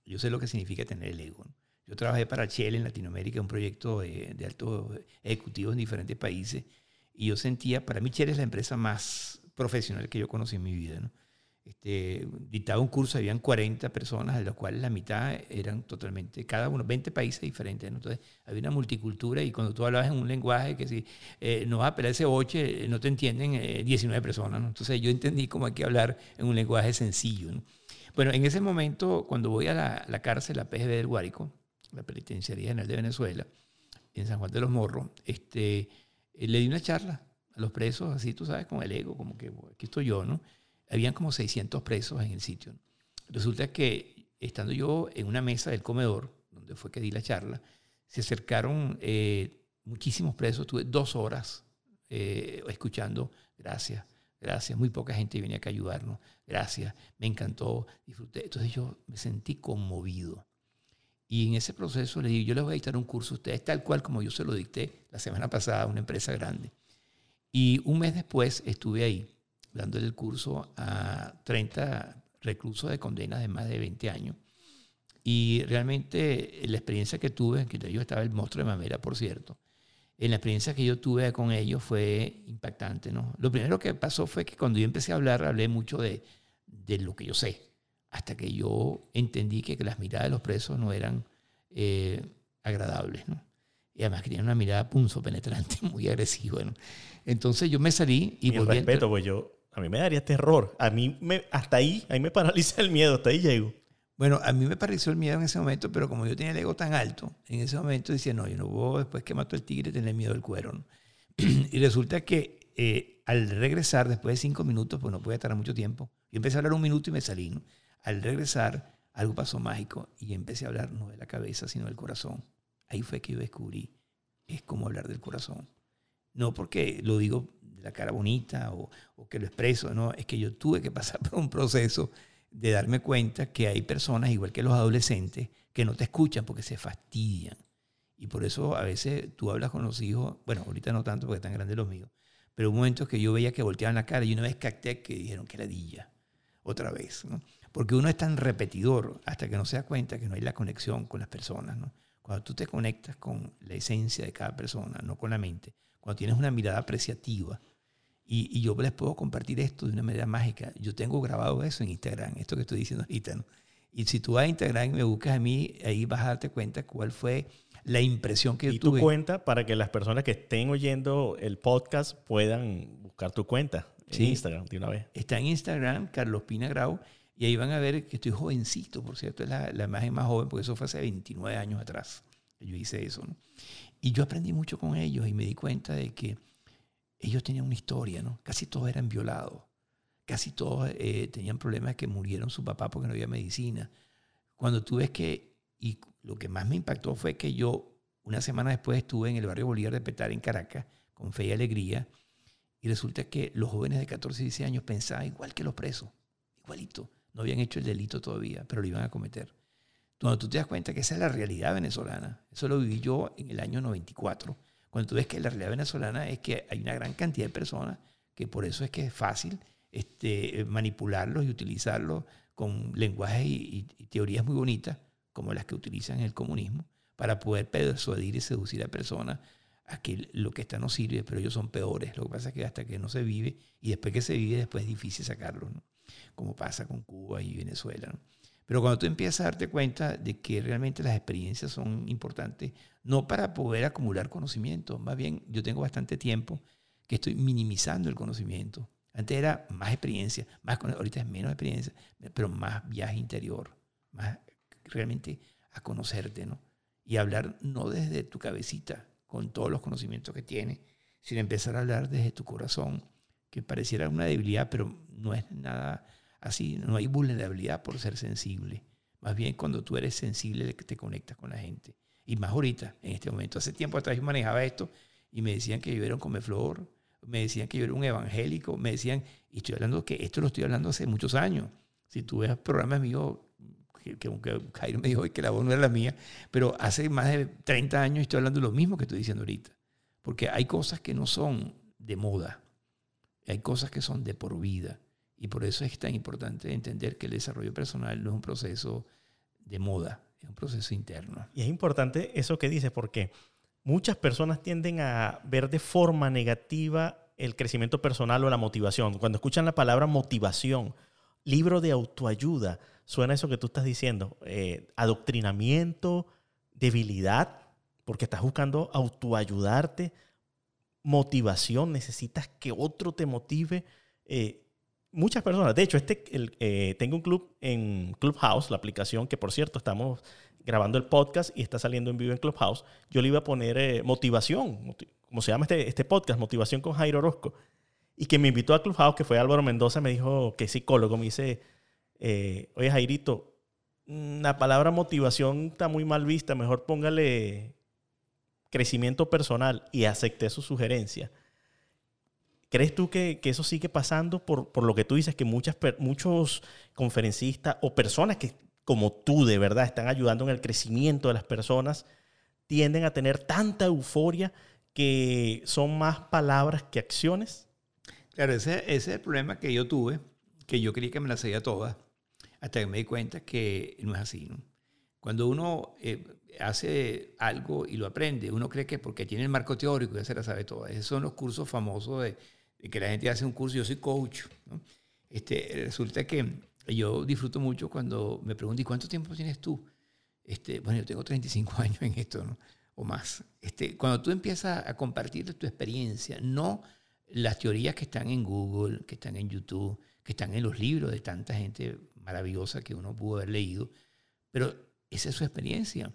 Yo sé lo que significa tener el ego. Yo trabajé para Shell en Latinoamérica, un proyecto de, de altos ejecutivos en diferentes países, y yo sentía, para mí Shell es la empresa más profesional que yo conocí en mi vida. ¿no? Este, dictaba un curso, habían 40 personas, de las cuales la mitad eran totalmente, cada uno, 20 países diferentes. Entonces, había una multicultura y cuando tú hablabas en un lenguaje que si eh, no vas a pelar ese boche, no te entienden 19 eh, personas. ¿no? Entonces, yo entendí cómo hay que hablar en un lenguaje sencillo. ¿no? Bueno, en ese momento, cuando voy a la, cárcel, la PGB del Guárico, la Penitenciaría General de Venezuela, en San Juan de los Morros, este, eh, le di una charla a los presos, así tú sabes, con el ego, como que aquí estoy yo, ¿no? Habían como 600 presos en el sitio. Resulta que estando yo en una mesa del comedor, donde fue que di la charla, se acercaron eh, muchísimos presos, tuve dos horas eh, escuchando, gracias, gracias, muy poca gente viene acá a ayudarnos, gracias, me encantó, disfruté. Entonces yo me sentí conmovido. Y en ese proceso le dije, yo les voy a dictar un curso a ustedes, tal cual como yo se lo dicté la semana pasada a una empresa grande. Y un mes después estuve ahí, dándole el curso a 30 reclusos de condenas de más de 20 años. Y realmente la experiencia que tuve, que yo estaba el monstruo de mamera, por cierto, en la experiencia que yo tuve con ellos fue impactante. ¿no? Lo primero que pasó fue que cuando yo empecé a hablar, hablé mucho de, de lo que yo sé, hasta que yo entendí que, las miradas de los presos no eran eh, agradables. ¿no? Y además que tenían una mirada punzo penetrante, muy agresiva. ¿no? Entonces yo me salí y... Mi respeto, pues yo, a mí me daría terror. A mí, me, hasta ahí, ahí me paraliza el miedo, hasta ahí llego. Bueno, a mí me pareció el miedo en ese momento, pero como yo tenía el ego tan alto, en ese momento decía, no, yo no puedo después que mató el tigre tener miedo del cuero. y resulta que eh, al regresar, después de cinco minutos, pues no puede estar mucho tiempo, yo empecé a hablar un minuto y me salí. Al regresar, algo pasó mágico y empecé a hablar no de la cabeza, sino del corazón. Ahí fue que yo descubrí, es como hablar del corazón. No porque lo digo la cara bonita o, que lo expreso, no, es que yo tuve que pasar por un proceso de darme cuenta que hay personas, igual que los adolescentes, que no te escuchan porque se fastidian. Y por eso a veces tú hablas con los hijos, bueno, ahorita no tanto porque están grandes los míos, pero un momento que yo veía que volteaban la cara y una vez capté que dijeron que ladilla, otra vez, ¿no? Porque uno es tan repetidor hasta que no se da cuenta que no hay la conexión con las personas, ¿no? Cuando tú te conectas con la esencia de cada persona, no con la mente, cuando tienes una mirada apreciativa, Y, yo les puedo compartir esto de una manera mágica. Yo tengo grabado eso en Instagram, esto que estoy diciendo ahorita. ¿no? Y si tú vas a Instagram y me buscas a mí, ahí vas a darte cuenta cuál fue la impresión que yo tuve. Y tu cuenta para que las personas que estén oyendo el podcast puedan buscar tu cuenta en Instagram de una vez. Está en Instagram, Carlos Pina Grau, y ahí van a ver que estoy jovencito, por cierto, es la, la imagen más joven, porque eso fue hace 29 años atrás yo hice eso. ¿no? Y yo aprendí mucho con ellos y me di cuenta de que ellos tenían una historia, ¿no? Casi todos eran violados, casi todos eh, tenían problemas que murieron su papá porque no había medicina. Cuando tú ves que, y lo que más me impactó fue que yo una semana después estuve en el barrio Bolívar de Petar, en Caracas, con fe y alegría, y resulta que los jóvenes de 14 y 16 años pensaban igual que los presos, igualito. No habían hecho el delito todavía, pero lo iban a cometer. Cuando tú te das cuenta que esa es la realidad venezolana, eso lo viví yo en el año 94, cuando tú ves que la realidad venezolana es que hay una gran cantidad de personas que por eso es que es fácil este, manipularlos y utilizarlos con lenguajes y, teorías muy bonitas, como las que utilizan en el comunismo, para poder persuadir y seducir a personas a que lo que está no sirve, pero ellos son peores. Lo que pasa es que hasta que no se vive, y después que se vive, después es difícil sacarlo, como pasa con Cuba y Venezuela. Pero cuando tú empiezas a darte cuenta de que realmente las experiencias son importantes, no para poder acumular conocimiento, más bien yo tengo bastante tiempo que estoy minimizando el conocimiento. Antes era más experiencia, más, ahorita es menos experiencia, pero más viaje interior, más realmente a conocerte, ¿no? Y hablar no desde tu cabecita, con todos los conocimientos que tienes, sino empezar a hablar desde tu corazón, que pareciera una debilidad, pero no es nada Así no hay vulnerabilidad por ser sensible. Más bien cuando tú eres sensible te conectas con la gente. Y más ahorita, en este momento. Hace tiempo atrás yo manejaba esto y me decían que yo era un comeflor, me decían que yo era un evangélico, me decían, y estoy hablando que esto lo estoy hablando hace muchos años. Si tú ves programas míos, que, aunque Jairo me dijo que la voz no era la mía, pero hace más de 30 años estoy hablando lo mismo que estoy diciendo ahorita. Porque hay cosas que no son de moda, hay cosas que son de por vida. Y por eso es tan importante entender que el desarrollo personal no es un proceso de moda, es un proceso interno. Y es importante eso que dices, porque muchas personas tienden a ver de forma negativa el crecimiento personal o la motivación. Cuando escuchan la palabra motivación, libro de autoayuda, suena eso que tú estás diciendo, eh, adoctrinamiento, debilidad, porque estás buscando autoayudarte, motivación, necesitas que otro te motive. Eh, muchas personas. De hecho, este, eh, tengo un club en Clubhouse, la aplicación que por cierto estamos grabando el podcast y está saliendo en vivo en Clubhouse. Yo le iba a poner eh, motivación, como se llama este, este podcast, motivación con Jairo Orozco. Y que me invitó a Clubhouse, que fue Álvaro Mendoza, me dijo que es psicólogo, me dice, eh, oye Jairito, la palabra motivación está muy mal vista, mejor póngale crecimiento personal y acepté su sugerencia. ¿Crees tú que, eso sigue pasando por, por, lo que tú dices, que muchas, muchos conferencistas o personas que como tú de verdad están ayudando en el crecimiento de las personas tienden a tener tanta euforia que son más palabras que acciones? Claro, ese, es el problema que yo tuve, que yo creía que me las sabía todas, hasta que me di cuenta que no es así. Cuando uno eh, hace algo y lo aprende, uno cree que porque tiene el marco teórico ya se la sabe toda. Esos son los cursos famosos de que la gente hace un curso, yo soy coach. Este, resulta que yo disfruto mucho cuando me preguntan, ¿y cuánto tiempo tienes tú? Este, bueno, yo tengo 35 años en esto, ¿no? o más. Este, cuando tú empiezas a compartir tu experiencia, no las teorías que están en Google, que están en YouTube, que están en los libros de tanta gente maravillosa que uno pudo haber leído, pero esa es su experiencia.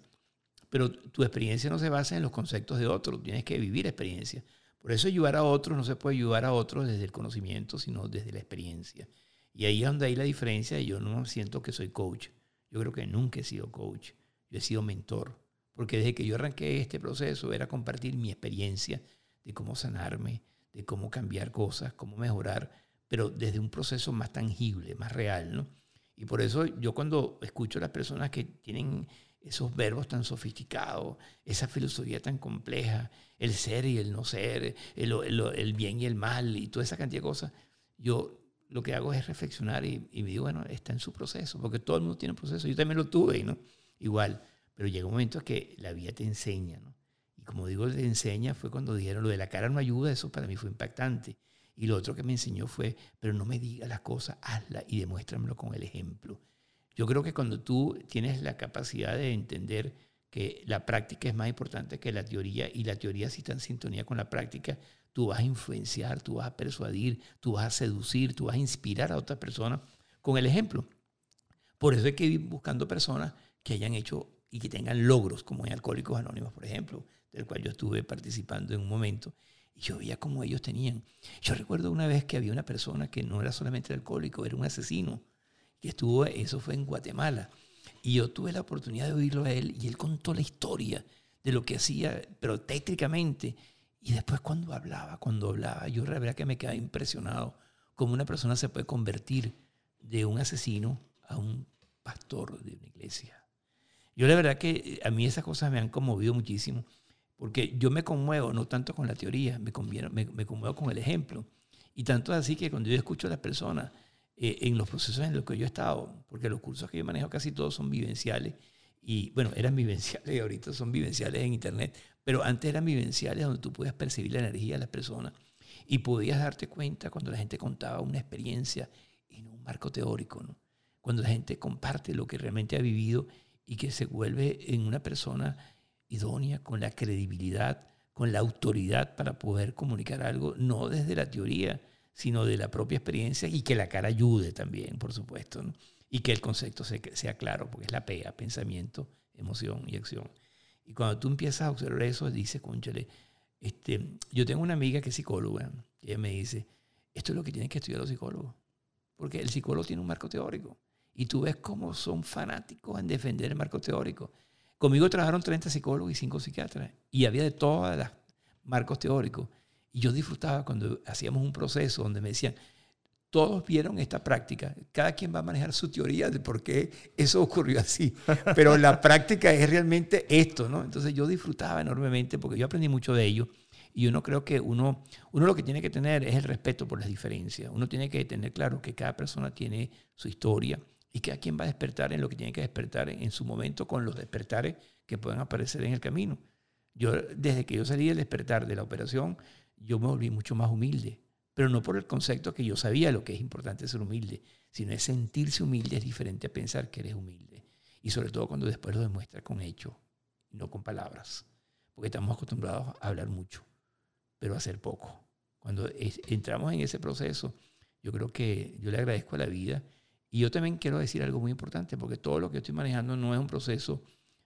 Pero tu experiencia no se basa en los conceptos de otros, tienes que vivir experiencia. Por eso ayudar a otros no se puede ayudar a otros desde el conocimiento, sino desde la experiencia. Y ahí es donde hay la diferencia. Yo no siento que soy coach. Yo creo que nunca he sido coach. Yo he sido mentor. Porque desde que yo arranqué este proceso era compartir mi experiencia de cómo sanarme, de cómo cambiar cosas, cómo mejorar, pero desde un proceso más tangible, más real. ¿no? Y por eso yo cuando escucho a las personas que tienen esos verbos tan sofisticados, esa filosofía tan compleja, el ser y el no ser, el, bien y el mal y toda esa cantidad de cosas, yo lo que hago es reflexionar y, me digo, bueno, está en su proceso, porque todo el mundo tiene un proceso, yo también lo tuve, ¿no? Igual, pero llega un momento que la vida te enseña, ¿no? Y como digo, te enseña fue cuando dijeron lo de la cara no ayuda, eso para mí fue impactante. Y lo otro que me enseñó fue, pero no me digas las cosas, hazlas y demuéstramelo con el ejemplo. Yo creo que cuando tú tienes la capacidad de entender que la práctica es más importante que la teoría y la teoría si está en sintonía con la práctica, tú vas a influenciar, tú vas a persuadir, tú vas a seducir, tú vas a inspirar a otras personas con el ejemplo. Por eso hay que ir buscando personas que hayan hecho y que tengan logros, como en Alcohólicos Anónimos, por ejemplo, del cual yo estuve participando en un momento. Y yo veía cómo ellos tenían. Yo recuerdo una vez que había una persona que no era solamente alcohólico, era un asesino, que estuvo, eso fue en Guatemala. Y yo tuve la oportunidad de oírlo a él y él contó la historia de lo que hacía, pero tétricamente. Y después cuando hablaba, cuando hablaba, yo la verdad que me quedaba impresionado cómo una persona se puede convertir de un asesino a un pastor de una iglesia. Yo la verdad que a mí esas cosas me han conmovido muchísimo, porque yo me conmuevo no tanto con la teoría, me, me, me conmuevo con el ejemplo. Y tanto así que cuando yo escucho a las personas eh, en los procesos en los que yo he estado, porque los cursos que yo manejo casi todos son vivenciales, y bueno, eran vivenciales y ahorita son vivenciales en Internet, pero antes eran vivenciales donde tú podías percibir la energía de las personas y podías darte cuenta cuando la gente contaba una experiencia en un marco teórico, ¿no? cuando la gente comparte lo que realmente ha vivido y que se vuelve en una persona idónea, con la credibilidad, con la autoridad para poder comunicar algo, no desde la teoría, sino de la propia experiencia y que la cara ayude también, por supuesto, y que el concepto sea claro, porque es la PEA, pensamiento, emoción y acción. Y cuando tú empiezas a observar eso, dices, conchale, este, yo tengo una amiga que es psicóloga, y ella me dice, esto es lo que tienen que estudiar los psicólogos, porque el psicólogo tiene un marco teórico, y tú ves cómo son fanáticos en defender el marco teórico. Conmigo trabajaron 30 psicólogos y 5 psiquiatras, y había de todos los marcos teóricos. Y yo disfrutaba cuando hacíamos un proceso donde me decían, todos vieron esta práctica, cada quien va a manejar su teoría de por qué eso ocurrió así, pero la práctica es realmente esto, ¿no? Entonces yo disfrutaba enormemente porque yo aprendí mucho de ello y uno creo que uno, uno lo que tiene que tener es el respeto por las diferencias, uno tiene que tener claro que cada persona tiene su historia y que a quien va a despertar en lo que tiene que despertar en su momento con los despertares que pueden aparecer en el camino. Yo desde que yo salí del despertar de la operación, yo me volví mucho más humilde, pero no por el concepto que yo sabía lo que es importante ser humilde, sino es sentirse humilde es diferente a pensar que eres humilde. Y sobre todo cuando después lo demuestras con hechos, no con palabras. Porque estamos acostumbrados a hablar mucho, pero a hacer poco. Cuando entramos en ese proceso, yo creo que yo le agradezco a la vida. Y yo también quiero decir algo muy importante, porque todo lo que estoy manejando no es un proceso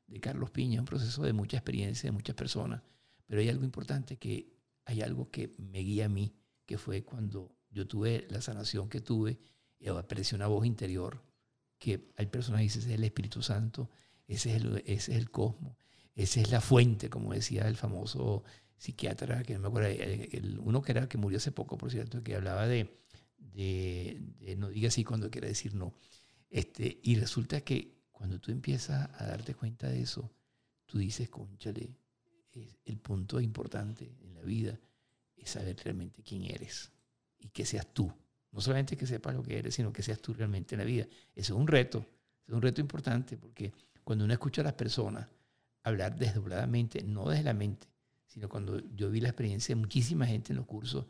de Carlos Piña, es un proceso de mucha experiencia, de muchas personas. Pero hay algo importante que hay algo que me guía a mí, que fue cuando yo tuve la sanación que tuve y apareció una voz interior que hay personas que dicen, ese es el Espíritu Santo, ese es el, ese es el cosmos, esa es la fuente, como decía el famoso psiquiatra, que no me acuerdo, el, uno que era que murió hace poco, por cierto, que hablaba de, de, no diga así cuando quiera decir no. Este, y resulta que cuando tú empiezas a darte cuenta de eso, tú dices, conchale, el punto importante en la vida es saber realmente quién eres y que seas tú. No solamente que sepas lo que eres, sino que seas tú realmente en la vida. Eso es un reto, es un reto importante porque cuando uno escucha a las personas hablar desdobladamente, no desde la mente, sino cuando yo vi la experiencia de muchísima gente en los cursos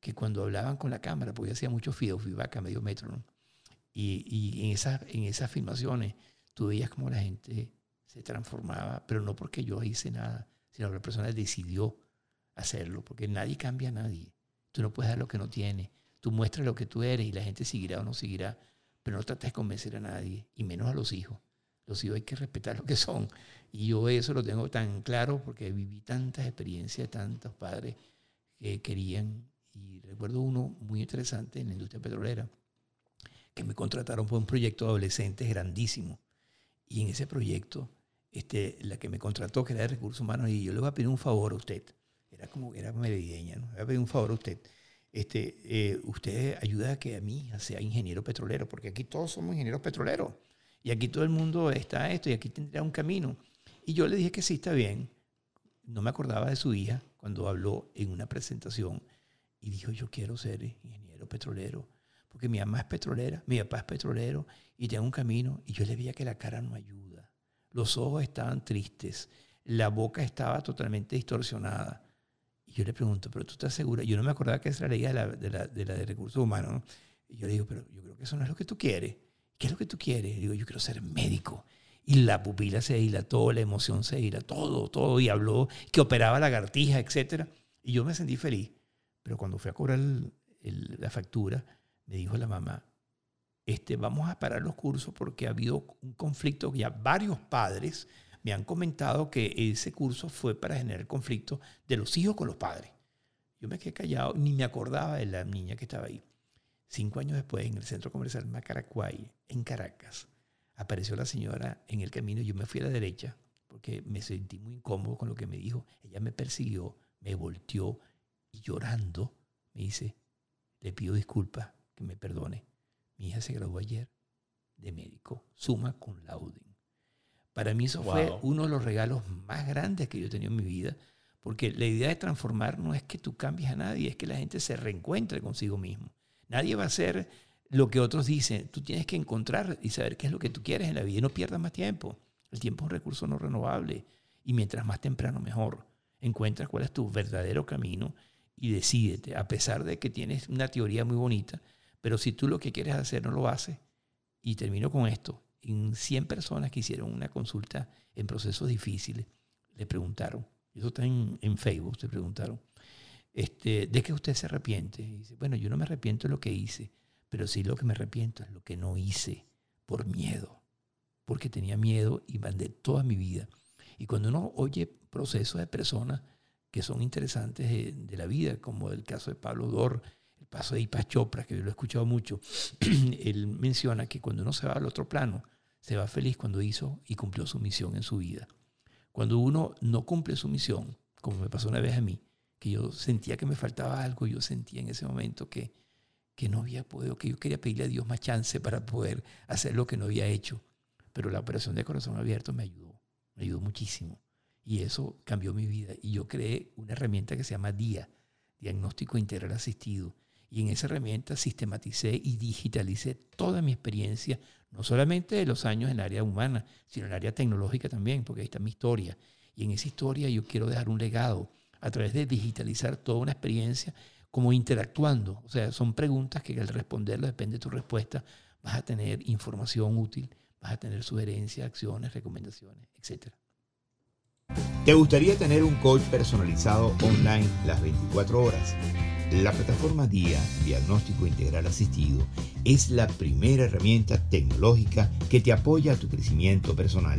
que cuando hablaban con la cámara, porque yo hacía mucho feedback a medio metro, y, y, en, esas, en esas filmaciones tú veías como la gente se transformaba, pero no porque yo hice nada, sino la persona decidió hacerlo, porque nadie cambia a nadie. Tú no puedes dar lo que no tienes. Tú muestras lo que tú eres y la gente seguirá o no seguirá, pero no trates de convencer a nadie, y menos a los hijos. Los hijos hay que respetar lo que son. Y yo eso lo tengo tan claro porque viví tantas experiencias tantos padres que querían. Y recuerdo uno muy interesante en la industria petrolera, que me contrataron por un proyecto de adolescentes grandísimo. Y en ese proyecto este, la que me contrató, que era de recursos humanos, y yo le voy a pedir un favor a usted. Era como, era merideña, ¿no? Le voy a pedir un favor a usted. Este, eh, usted ayuda a que a mí sea ingeniero petrolero, porque aquí todos somos ingenieros petroleros. Y aquí todo el mundo está esto, y aquí tendría un camino. Y yo le dije que sí, está bien. No me acordaba de su hija cuando habló en una presentación y dijo, yo quiero ser ingeniero petrolero, porque mi mamá es petrolera, mi papá es petrolero, y tengo un camino, y yo le veía que la cara no ayuda los ojos estaban tristes, la boca estaba totalmente distorsionada. Y yo le pregunto, ¿pero tú estás segura? Yo no me acordaba que esa era la ley de la de, la, de, recursos humanos. ¿no? Y yo le digo, pero yo creo que eso no es lo que tú quieres. ¿Qué es lo que tú quieres? Y digo, yo quiero ser médico. Y la pupila se dilató, la emoción se dilató, todo, todo. Y habló que operaba lagartija, etc. Y yo me sentí feliz. Pero cuando fui a cobrar la factura, me dijo la mamá, este, vamos a parar los cursos porque ha habido un conflicto. Ya varios padres me han comentado que ese curso fue para generar conflicto de los hijos con los padres. Yo me quedé callado, ni me acordaba de la niña que estaba ahí. Cinco años después, en el centro comercial Macaracuay, en Caracas, apareció la señora en el camino. Yo me fui a la derecha porque me sentí muy incómodo con lo que me dijo. Ella me persiguió, me volteó y llorando me dice, le pido disculpas, que me perdone. Mi hija se graduó ayer de médico, suma con laude. Para mí eso wow. fue uno de los regalos más grandes que yo he tenido en mi vida, porque la idea de transformar no es que tú cambies a nadie, es que la gente se reencuentre consigo mismo. Nadie va a hacer lo que otros dicen. Tú tienes que encontrar y saber qué es lo que tú quieres en la vida y no pierdas más tiempo. El tiempo es un recurso no renovable y mientras más temprano mejor. Encuentras cuál es tu verdadero camino y decídete, a pesar de que tienes una teoría muy bonita, pero si tú lo que quieres hacer no lo haces, y termino con esto, en 100 personas que hicieron una consulta en procesos difíciles, le preguntaron, eso está en, en Facebook, se preguntaron, este, ¿de qué usted se arrepiente? Y dice, bueno, yo no me arrepiento de lo que hice, pero sí lo que me arrepiento es lo que no hice por miedo, porque tenía miedo y mandé toda mi vida. Y cuando uno oye procesos de personas que son interesantes de, de la vida, como el caso de Pablo Dor, paso de Chopra, que yo lo he escuchado mucho, él menciona que cuando uno se va al otro plano, se va feliz cuando hizo y cumplió su misión en su vida. Cuando uno no cumple su misión, como me pasó una vez a mí, que yo sentía que me faltaba algo, yo sentía en ese momento que, que no había podido, que yo quería pedirle a Dios más chance para poder hacer lo que no había hecho. Pero la operación de corazón abierto me ayudó, me ayudó muchísimo. Y eso cambió mi vida. Y yo creé una herramienta que se llama DIA, Diagnóstico Integral Asistido, y en esa herramienta sistematicé y digitalicé toda mi experiencia, no solamente de los años en el área humana, sino en el área tecnológica también, porque ahí está mi historia. Y en esa historia yo quiero dejar un legado a través de digitalizar toda una experiencia como interactuando. O sea, son preguntas que al responderlas, depende de tu respuesta, vas a tener información útil, vas a tener sugerencias, acciones, recomendaciones, etc. ¿Te gustaría tener un coach personalizado online las 24 horas? La plataforma DIA, Diagnóstico Integral Asistido, es la primera herramienta tecnológica que te apoya a tu crecimiento personal.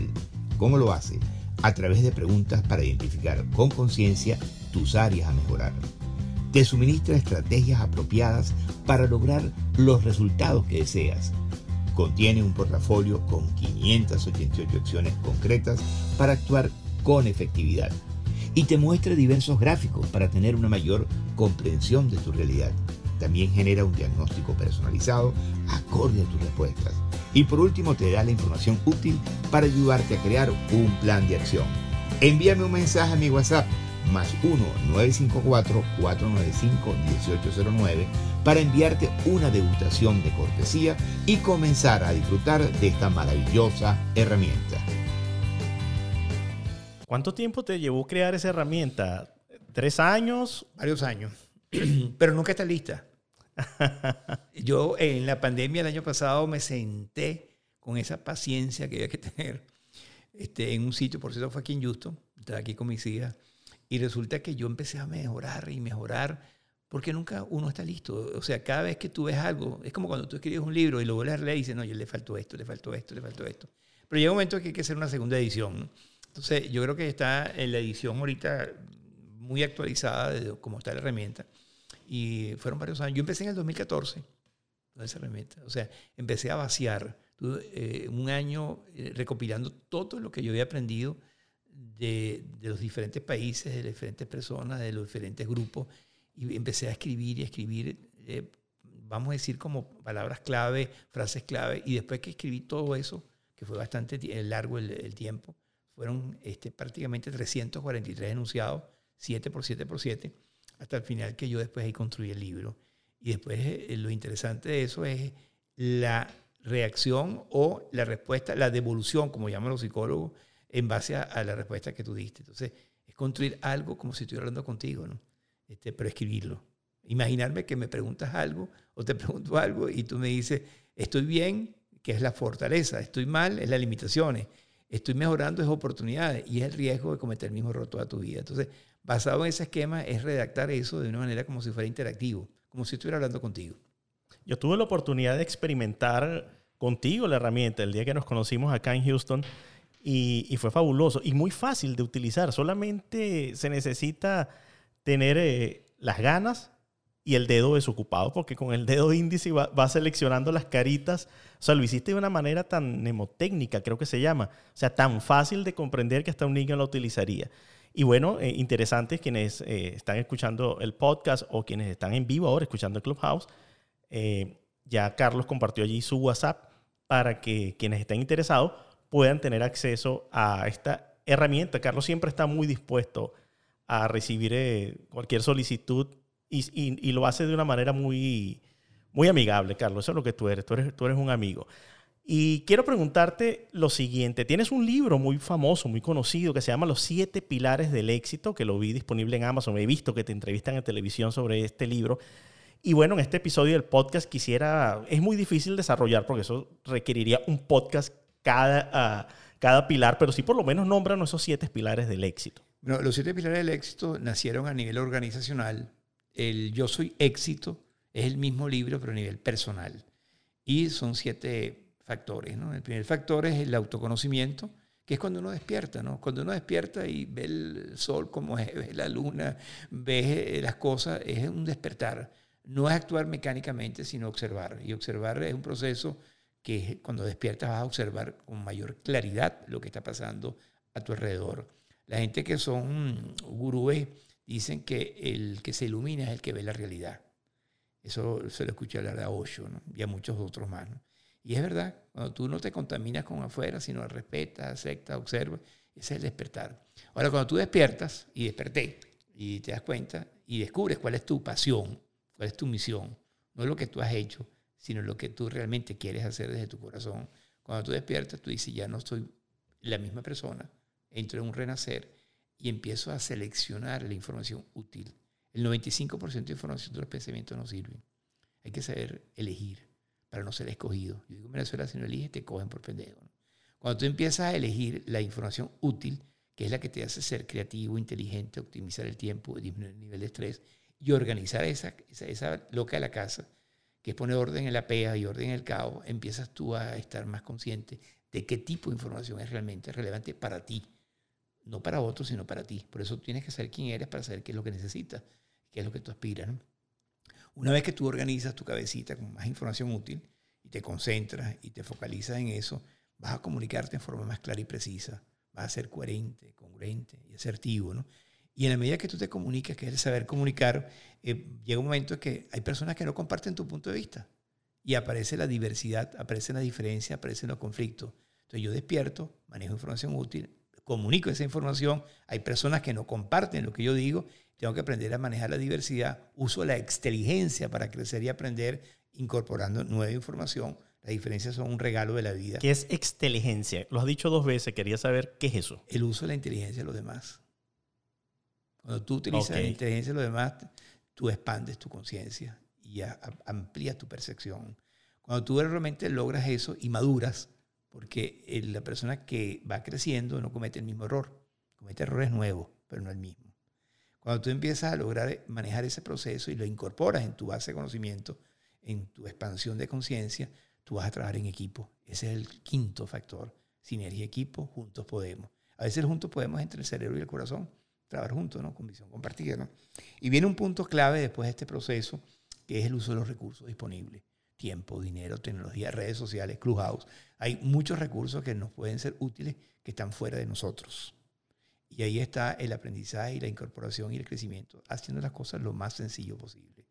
¿Cómo lo hace? A través de preguntas para identificar con conciencia tus áreas a mejorar. Te suministra estrategias apropiadas para lograr los resultados que deseas. Contiene un portafolio con 588 acciones concretas para actuar con efectividad y te muestra diversos gráficos para tener una mayor comprensión de tu realidad. También genera un diagnóstico personalizado acorde a tus respuestas. Y por último te da la información útil para ayudarte a crear un plan de acción. Envíame un mensaje a mi WhatsApp más 1-954-495-1809 para enviarte una degustación de cortesía y comenzar a disfrutar de esta maravillosa herramienta. ¿Cuánto tiempo te llevó crear esa herramienta? ¿Tres años? Varios años, pero nunca está lista. Yo en la pandemia el año pasado me senté con esa paciencia que había que tener este, en un sitio, por cierto fue aquí en Houston, estaba aquí con mis hijas, y resulta que yo empecé a mejorar y mejorar, porque nunca uno está listo. O sea, cada vez que tú ves algo, es como cuando tú escribes un libro y lo vuelves a leer y dices, no, yo le faltó esto, le faltó esto, le faltó esto. Pero llega un momento que hay que hacer una segunda edición. ¿no? Entonces, yo creo que está en la edición ahorita muy actualizada de cómo está la herramienta. Y fueron varios años. Yo empecé en el 2014 con esa herramienta. O sea, empecé a vaciar eh, un año eh, recopilando todo lo que yo había aprendido de, de, los diferentes países, de las diferentes personas, de los diferentes grupos. Y empecé a escribir y a escribir, eh, vamos a decir, como palabras clave, frases clave. Y después que escribí todo eso, que fue bastante largo el, el tiempo, fueron este, prácticamente 343 enunciados, 7 por 7 por 7, hasta el final que yo después ahí construí el libro. Y después eh, lo interesante de eso es la reacción o la respuesta, la devolución, como llaman los psicólogos, en base a, a, la respuesta que tú diste. Entonces, es construir algo como si estuviera hablando contigo, ¿no? este, pero escribirlo. Imaginarme que me preguntas algo o te pregunto algo y tú me dices, estoy bien, que es la fortaleza, estoy mal, es las limitaciones, estoy mejorando, es oportunidades y es el riesgo de cometer el mismo error toda tu vida. Entonces, basado en ese esquema, es redactar eso de una manera como si fuera interactivo, como si estuviera hablando contigo. Yo tuve la oportunidad de experimentar contigo la herramienta el día que nos conocimos acá en Houston y, fue fabuloso y muy fácil de utilizar. Solamente se necesita tener eh, las ganas y el dedo desocupado, porque con el dedo índice va, seleccionando las caritas. O sea, lo hiciste de una manera tan mnemotécnica, creo que se llama. O sea, tan fácil de comprender que hasta un niño lo utilizaría. Y bueno, eh, interesantes quienes eh, están escuchando el podcast o quienes están en vivo ahora escuchando el Clubhouse. Eh, ya Carlos compartió allí su WhatsApp para que quienes estén interesados puedan tener acceso a esta herramienta. Carlos siempre está muy dispuesto a recibir eh, cualquier solicitud y, lo hace de una manera muy, muy amigable, Carlos. Eso es lo que tú eres. Tú eres, tú eres un amigo. Y quiero preguntarte lo siguiente. Tienes un libro muy famoso, muy conocido, que se llama Los siete pilares del éxito, que lo vi disponible en Amazon. He visto que te entrevistan en televisión sobre este libro. Y bueno, en este episodio del podcast quisiera, es muy difícil desarrollar porque eso requeriría un podcast cada, ah, cada pilar, pero sí por lo menos nombran esos siete pilares del éxito. Bueno, los siete pilares del éxito nacieron a nivel organizacional. El Yo Soy Éxito es el mismo libro, pero a nivel personal. Y son siete factores. ¿no? El primer factor es el autoconocimiento, que es cuando uno despierta, ¿no? Cuando uno despierta y ve el sol como es, ve la luna, ve las cosas, es un despertar no es actuar mecánicamente, sino observar. Y observar es un proceso que cuando despiertas vas a observar con mayor claridad lo que está pasando a tu alrededor. La gente que son gurúes dicen que el que se ilumina es el que ve la realidad. Eso se lo escuché hablar a Osho y a muchos otros más. Y es verdad, cuando tú no te contaminas con afuera, sino respetas, aceptas, observas, ese es el despertar. Ahora, cuando tú despiertas y desperté y te das cuenta y descubres cuál es tu pasión, cuál es tu misión. No es lo que tú has hecho, sino lo que tú realmente quieres hacer desde tu corazón. Cuando tú despiertas, tú dices, ya no soy la misma persona, entro en un renacer y empiezo a seleccionar la información útil. El 95% de información de los pensamientos no sirven. Hay que saber elegir para no ser escogido. Yo digo en Venezuela, si no eliges, te cogen por pendejo. Cuando tú empiezas a elegir la información útil, que es la que te hace ser creativo, inteligente, optimizar el tiempo, disminuir el nivel de estrés y organizar esa, esa, loca de la casa, que es poner orden en la pea y orden en el caos, empiezas tú a estar más consciente de qué tipo de información es realmente relevante para ti. No para otros, sino para ti. Por eso tienes que saber quién eres para saber qué es lo que necesitas, qué es lo que tú aspiras. Una vez que tú organizas tu cabecita con más información útil y te concentras y te focalizas en eso, vas a comunicarte en forma más clara y precisa. Vas a ser coherente, congruente y asertivo. ¿no? Y en la medida que tú te comunicas, que es el saber comunicar, eh, llega un momento en que hay personas que no comparten tu punto de vista. Y aparece la diversidad, aparecen las diferencias, aparecen los conflictos. Entonces yo despierto, manejo información útil, comunico esa información. Hay personas que no comparten lo que yo digo. Tengo que aprender a manejar la diversidad. Uso la exteligencia para crecer y aprender incorporando nueva información. Las diferencias son un regalo de la vida. ¿Qué es exteligencia? Lo has dicho dos veces. Quería saber qué es eso. El uso de la inteligencia de los demás. Cuando tú utilizas la inteligencia de los demás, tú expandes tu conciencia y amplías tu percepción. Cuando tú realmente logras eso y maduras, porque la persona que va creciendo no comete el mismo error, comete errores nuevos, pero no el mismo. Cuando tú empiezas a lograr manejar ese proceso y lo incorporas en tu base de conocimiento, en tu expansión de conciencia, tú vas a trabajar en equipo. Ese es el quinto factor. Sinergia equipo, juntos podemos. A veces juntos podemos entre el cerebro y el corazón, trabajar juntos, ¿no? Con visión compartida, ¿no? Y viene un punto clave después de este proceso, que es el uso de los recursos disponibles. Tiempo, dinero, tecnología, redes sociales, Clubhouse. Hay muchos recursos que nos pueden ser útiles que están fuera de nosotros. Y ahí está el aprendizaje y la incorporación y el crecimiento, haciendo las cosas lo más sencillo posible.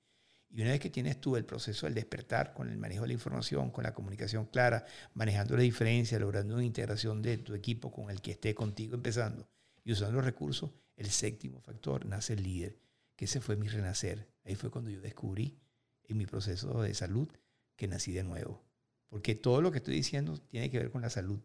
Y una vez que tienes tú el proceso del despertar con el manejo de la información, con la comunicación clara, manejando la diferencia, logrando una integración de tu equipo con el que esté contigo empezando y usando los recursos, el séptimo factor, nace el líder, que ese fue mi renacer. Ahí fue cuando yo descubrí en mi proceso de salud que nací de nuevo. Porque todo lo que estoy diciendo tiene que ver con la salud,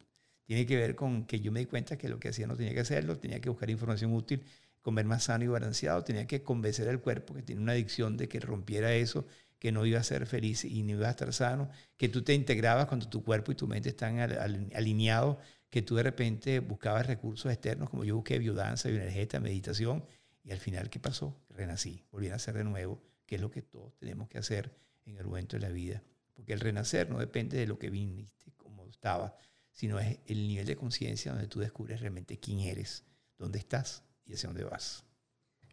tiene que ver con que yo me di cuenta que lo que hacía no tenía que hacerlo, tenía que buscar información útil, comer más sano y balanceado, tenía que convencer al cuerpo que tiene una adicción de que rompiera eso, que no iba a ser feliz y no iba a estar sano, que tú te integrabas cuando tu cuerpo y tu mente están alineados, que tú de repente buscabas recursos externos, como yo busqué biodanza, bioenergeta, meditación, y al final, ¿qué pasó? Renací, volví a nacer de nuevo, que es lo que todos tenemos que hacer en el momento de la vida. Porque el renacer no depende de lo que viniste, como estaba, sino es el nivel de conciencia donde tú descubres realmente quién eres, dónde estás y hacia dónde vas.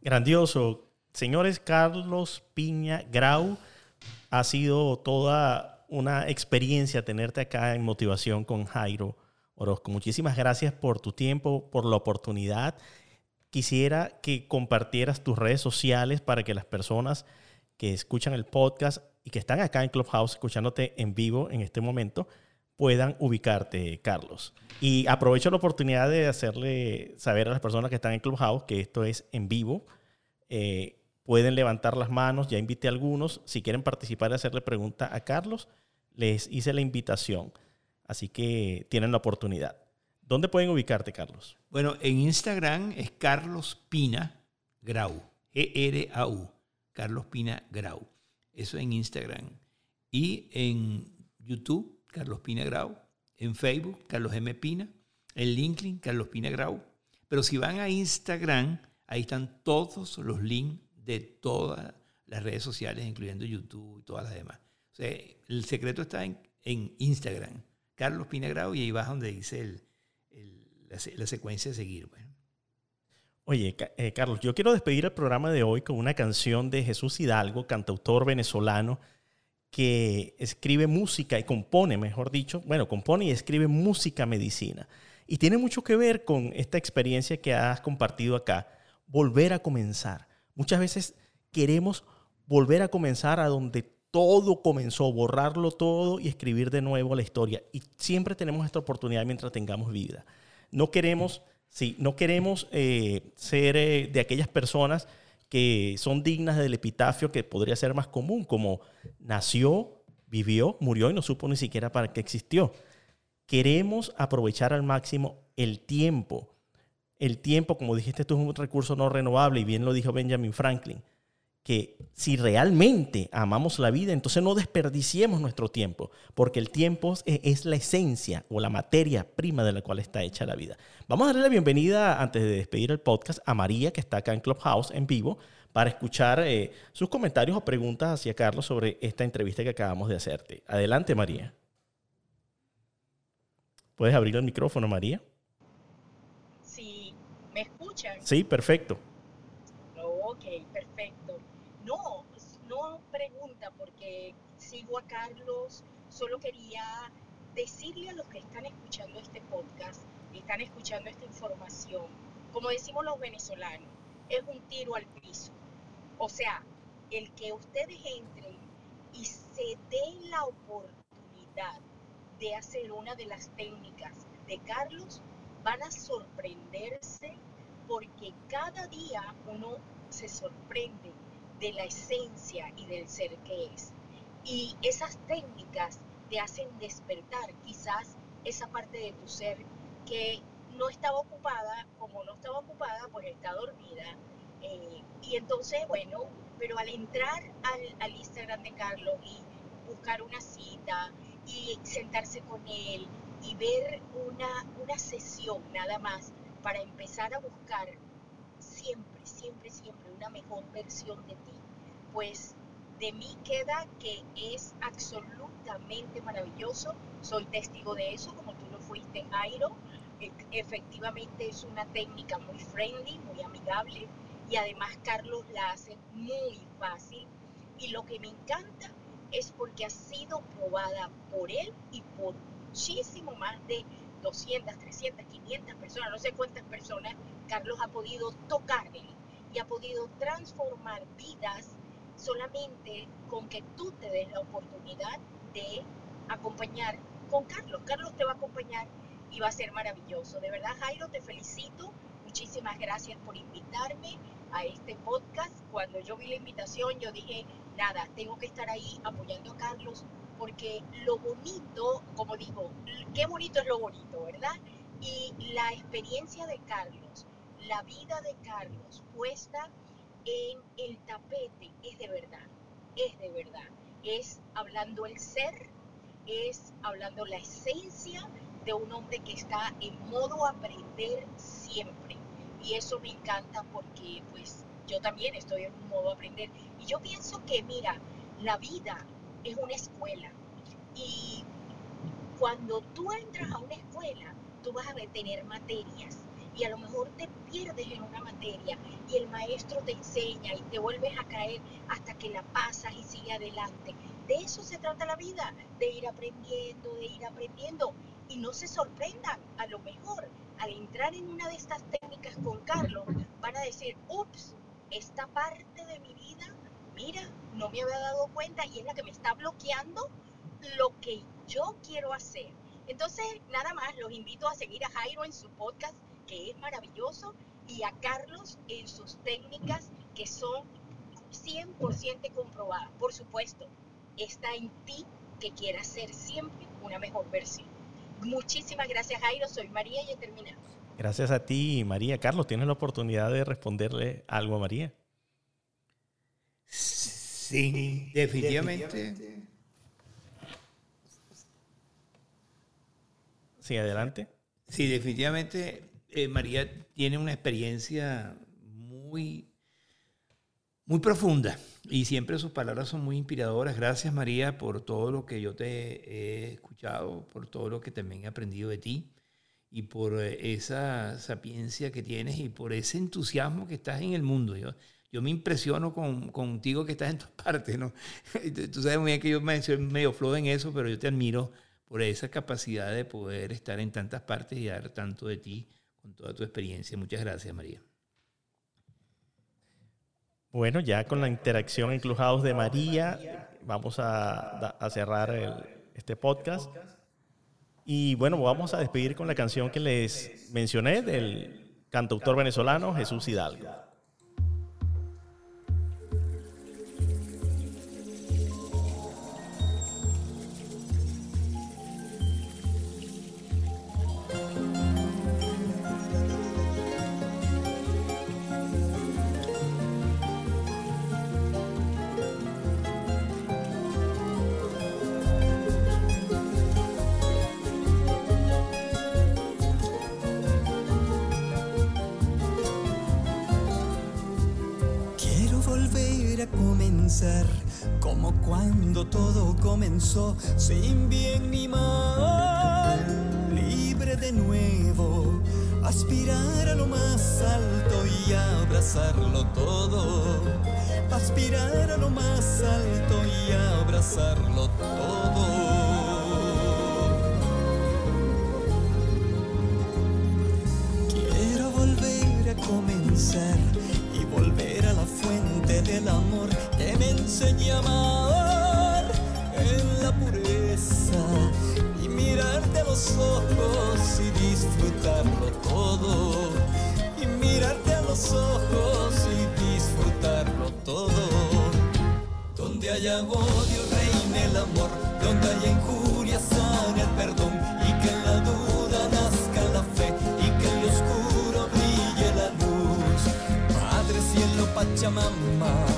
Grandioso. Señores, Carlos Piña Grau, ha sido toda una experiencia tenerte acá en Motivación con Jairo Orozco. Muchísimas gracias por tu tiempo, por la oportunidad. Quisiera que compartieras tus redes sociales para que las personas que escuchan el podcast y que están acá en Clubhouse escuchándote en vivo en este momento puedan ubicarte, Carlos. Y aprovecho la oportunidad de hacerle saber a las personas que están en Clubhouse que esto es en vivo. Eh, pueden levantar las manos, ya invité a algunos. Si quieren participar y hacerle pregunta a Carlos, les hice la invitación. Así que tienen la oportunidad. ¿Dónde pueden ubicarte, Carlos? Bueno, en Instagram es Carlos Pina Grau. E-R-A-U. Carlos Pina Grau. Eso en Instagram. Y en YouTube, Carlos Pina Grau. En Facebook, Carlos M. Pina. En LinkedIn, Carlos Pina Grau. Pero si van a Instagram, ahí están todos los links de todas las redes sociales, incluyendo YouTube y todas las demás. O sea, el secreto está en, en Instagram, Carlos Pina Grau, y ahí vas donde dice el, la, secuencia de seguir. Oye, eh, Carlos, yo quiero despedir el programa de hoy con una canción de Jesús Hidalgo, cantautor venezolano, que escribe música y compone, mejor dicho, bueno, compone y escribe música medicina. Y tiene mucho que ver con esta experiencia que has compartido acá, volver a comenzar. Muchas veces queremos volver a comenzar a donde todo comenzó, borrarlo todo y escribir de nuevo la historia. Y siempre tenemos esta oportunidad mientras tengamos vida. No queremos, no queremos eh, ser eh, de aquellas personas que son dignas del epitafio que podría ser más común, como nació, vivió, murió y no supo ni siquiera para qué existió. Queremos aprovechar al máximo el tiempo. El tiempo, como dijiste, es un recurso no renovable y bien lo dijo Benjamin Franklin que si realmente amamos la vida, entonces no desperdiciemos nuestro tiempo, porque el tiempo es, la esencia o la materia prima de la cual está hecha la vida. Vamos a darle la bienvenida, antes de despedir el podcast, a María, que está acá en Clubhouse en vivo, para escuchar eh, sus comentarios o preguntas hacia Carlos sobre esta entrevista que acabamos de hacerte. Adelante, María. ¿Puedes abrir el micrófono, María? Sí, ¿me escuchan? Sí, perfecto. Ok, perfecto. No, no pregunta porque sigo a Carlos, solo quería decirle a los que están escuchando este podcast, están escuchando esta información, como decimos los venezolanos, es un tiro al piso. O sea, el que ustedes entren y se den la oportunidad de hacer una de las técnicas de Carlos, van a sorprenderse porque cada día uno se sorprende de la esencia y del ser que es. Y esas técnicas te hacen despertar quizás esa parte de tu ser que no estaba ocupada, como no estaba ocupada, pues está dormida. Eh, y entonces, bueno, pero al entrar al, al Instagram de Carlos y buscar una cita y sentarse con él y ver una, una sesión nada más para empezar a buscar siempre, siempre, siempre una mejor versión de ti, pues de mí queda que es absolutamente maravilloso. Soy testigo de eso, como tú lo fuiste, Jairo. E, efectivamente es una técnica muy friendly, muy amigable y además Carlos la hace muy fácil. Y lo que me encanta es porque ha sido probada por él y por muchísimo más de 200, 300, 500 personas, no sé cuántas personas Carlos ha podido tocarle y ha podido transformar vidas solamente con que tú te des la oportunidad de acompañar con Carlos. Carlos te va a acompañar y va a ser maravilloso. De verdad, Jairo, te felicito. Muchísimas gracias por invitarme a este podcast. Cuando yo vi la invitación, yo dije, nada, tengo que estar ahí apoyando a Carlos porque lo bonito, como digo, qué bonito es lo bonito, ¿verdad? Y la experiencia de Carlos, la vida de Carlos puesta en el tapete es de verdad, es de verdad. Es hablando el ser, es hablando la esencia de un hombre que está en modo aprender siempre. Y eso me encanta porque pues yo también estoy en modo aprender. Y yo pienso que, mira, la vida es una escuela. Y cuando tú entras a una escuela, tú vas a tener materias y a lo mejor te pierdes en una materia y el maestro te enseña y te vuelves a caer hasta que la pasas y sigue adelante. De eso se trata la vida, de ir aprendiendo, de ir aprendiendo. Y no se sorprendan, a lo mejor al entrar en una de estas técnicas con Carlos, van a decir, ups, esta parte de mi vida, mira, no me había dado cuenta y es la que me está bloqueando lo que yo quiero hacer. Entonces, nada más, los invito a seguir a Jairo en su podcast, que es maravilloso, y a Carlos en sus técnicas, que son 100% comprobadas. Por supuesto, está en ti que quieras ser siempre una mejor versión. Muchísimas gracias, Jairo. Soy María y he terminado. Gracias a ti, María. Carlos, ¿tienes la oportunidad de responderle algo a María? Sí, definitivamente. Sí, adelante. Sí, definitivamente María tiene una experiencia muy, muy profunda y siempre sus palabras son muy inspiradoras. Gracias María por todo lo que yo te he escuchado, por todo lo que también he aprendido de ti y por eh, esa sapiencia que tienes y por ese entusiasmo que estás en el mundo. Yo, yo me impresiono con, contigo que estás en todas partes, ¿no? Tú sabes muy bien que yo me soy medio flojo en eso, pero yo te admiro por esa capacidad de poder estar en tantas partes y dar tanto de ti con toda tu experiencia. Muchas gracias, María. Bueno, ya con la interacción en de María, vamos a cerrar este podcast. Y bueno, vamos a despedir con la canción que les mencioné del cantautor venezolano Jesús Hidalgo. Cuando todo comenzó, sin bien ni mal, libre de nuevo, aspirar a lo más alto y abrazarlo todo, aspirar a lo más alto y abrazarlo todo. Quiero volver a comenzar y volver a la fuente del amor me enseña a en la pureza y mirarte a los ojos y disfrutarlo todo. Y mirarte a los ojos y disfrutarlo todo. Donde haya odio reine el amor, donde haya injuria sane el perdón y que en la duda nazca la fe y que en lo oscuro brille la luz. Padre cielo Pachamama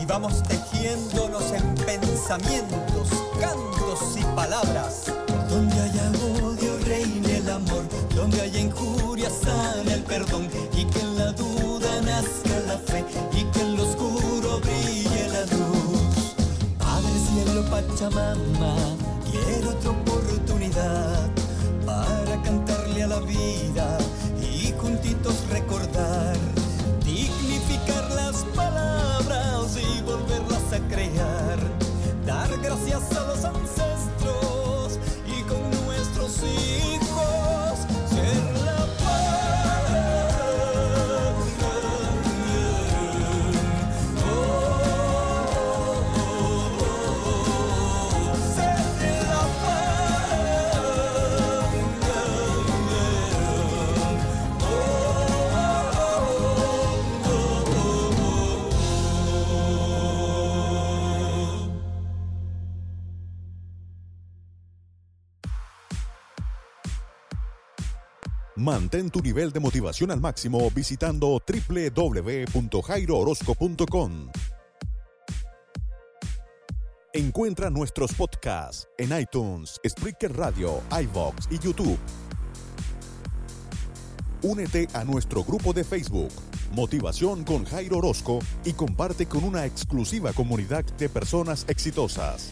y vamos tejiéndonos en pensamientos, cantos y palabras. Donde haya odio reine el amor, donde haya injuria sane el perdón y que en la duda nazca la fe y que en lo oscuro brille la luz. Padre cielo Pachamama, quiero otra oportunidad para cantarle a la vida y juntitos recordar, dar gracias Mantén tu nivel de motivación al máximo visitando www.jairoorozco.com. Encuentra nuestros podcasts en iTunes, Spreaker Radio, iVoox y YouTube. Únete a nuestro grupo de Facebook, Motivación con Jairo Orozco, y comparte con una exclusiva comunidad de personas exitosas.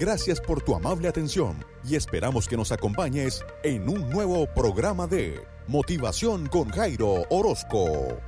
Gracias por tu amable atención y esperamos que nos acompañes en un nuevo programa de Motivación con Jairo Orozco.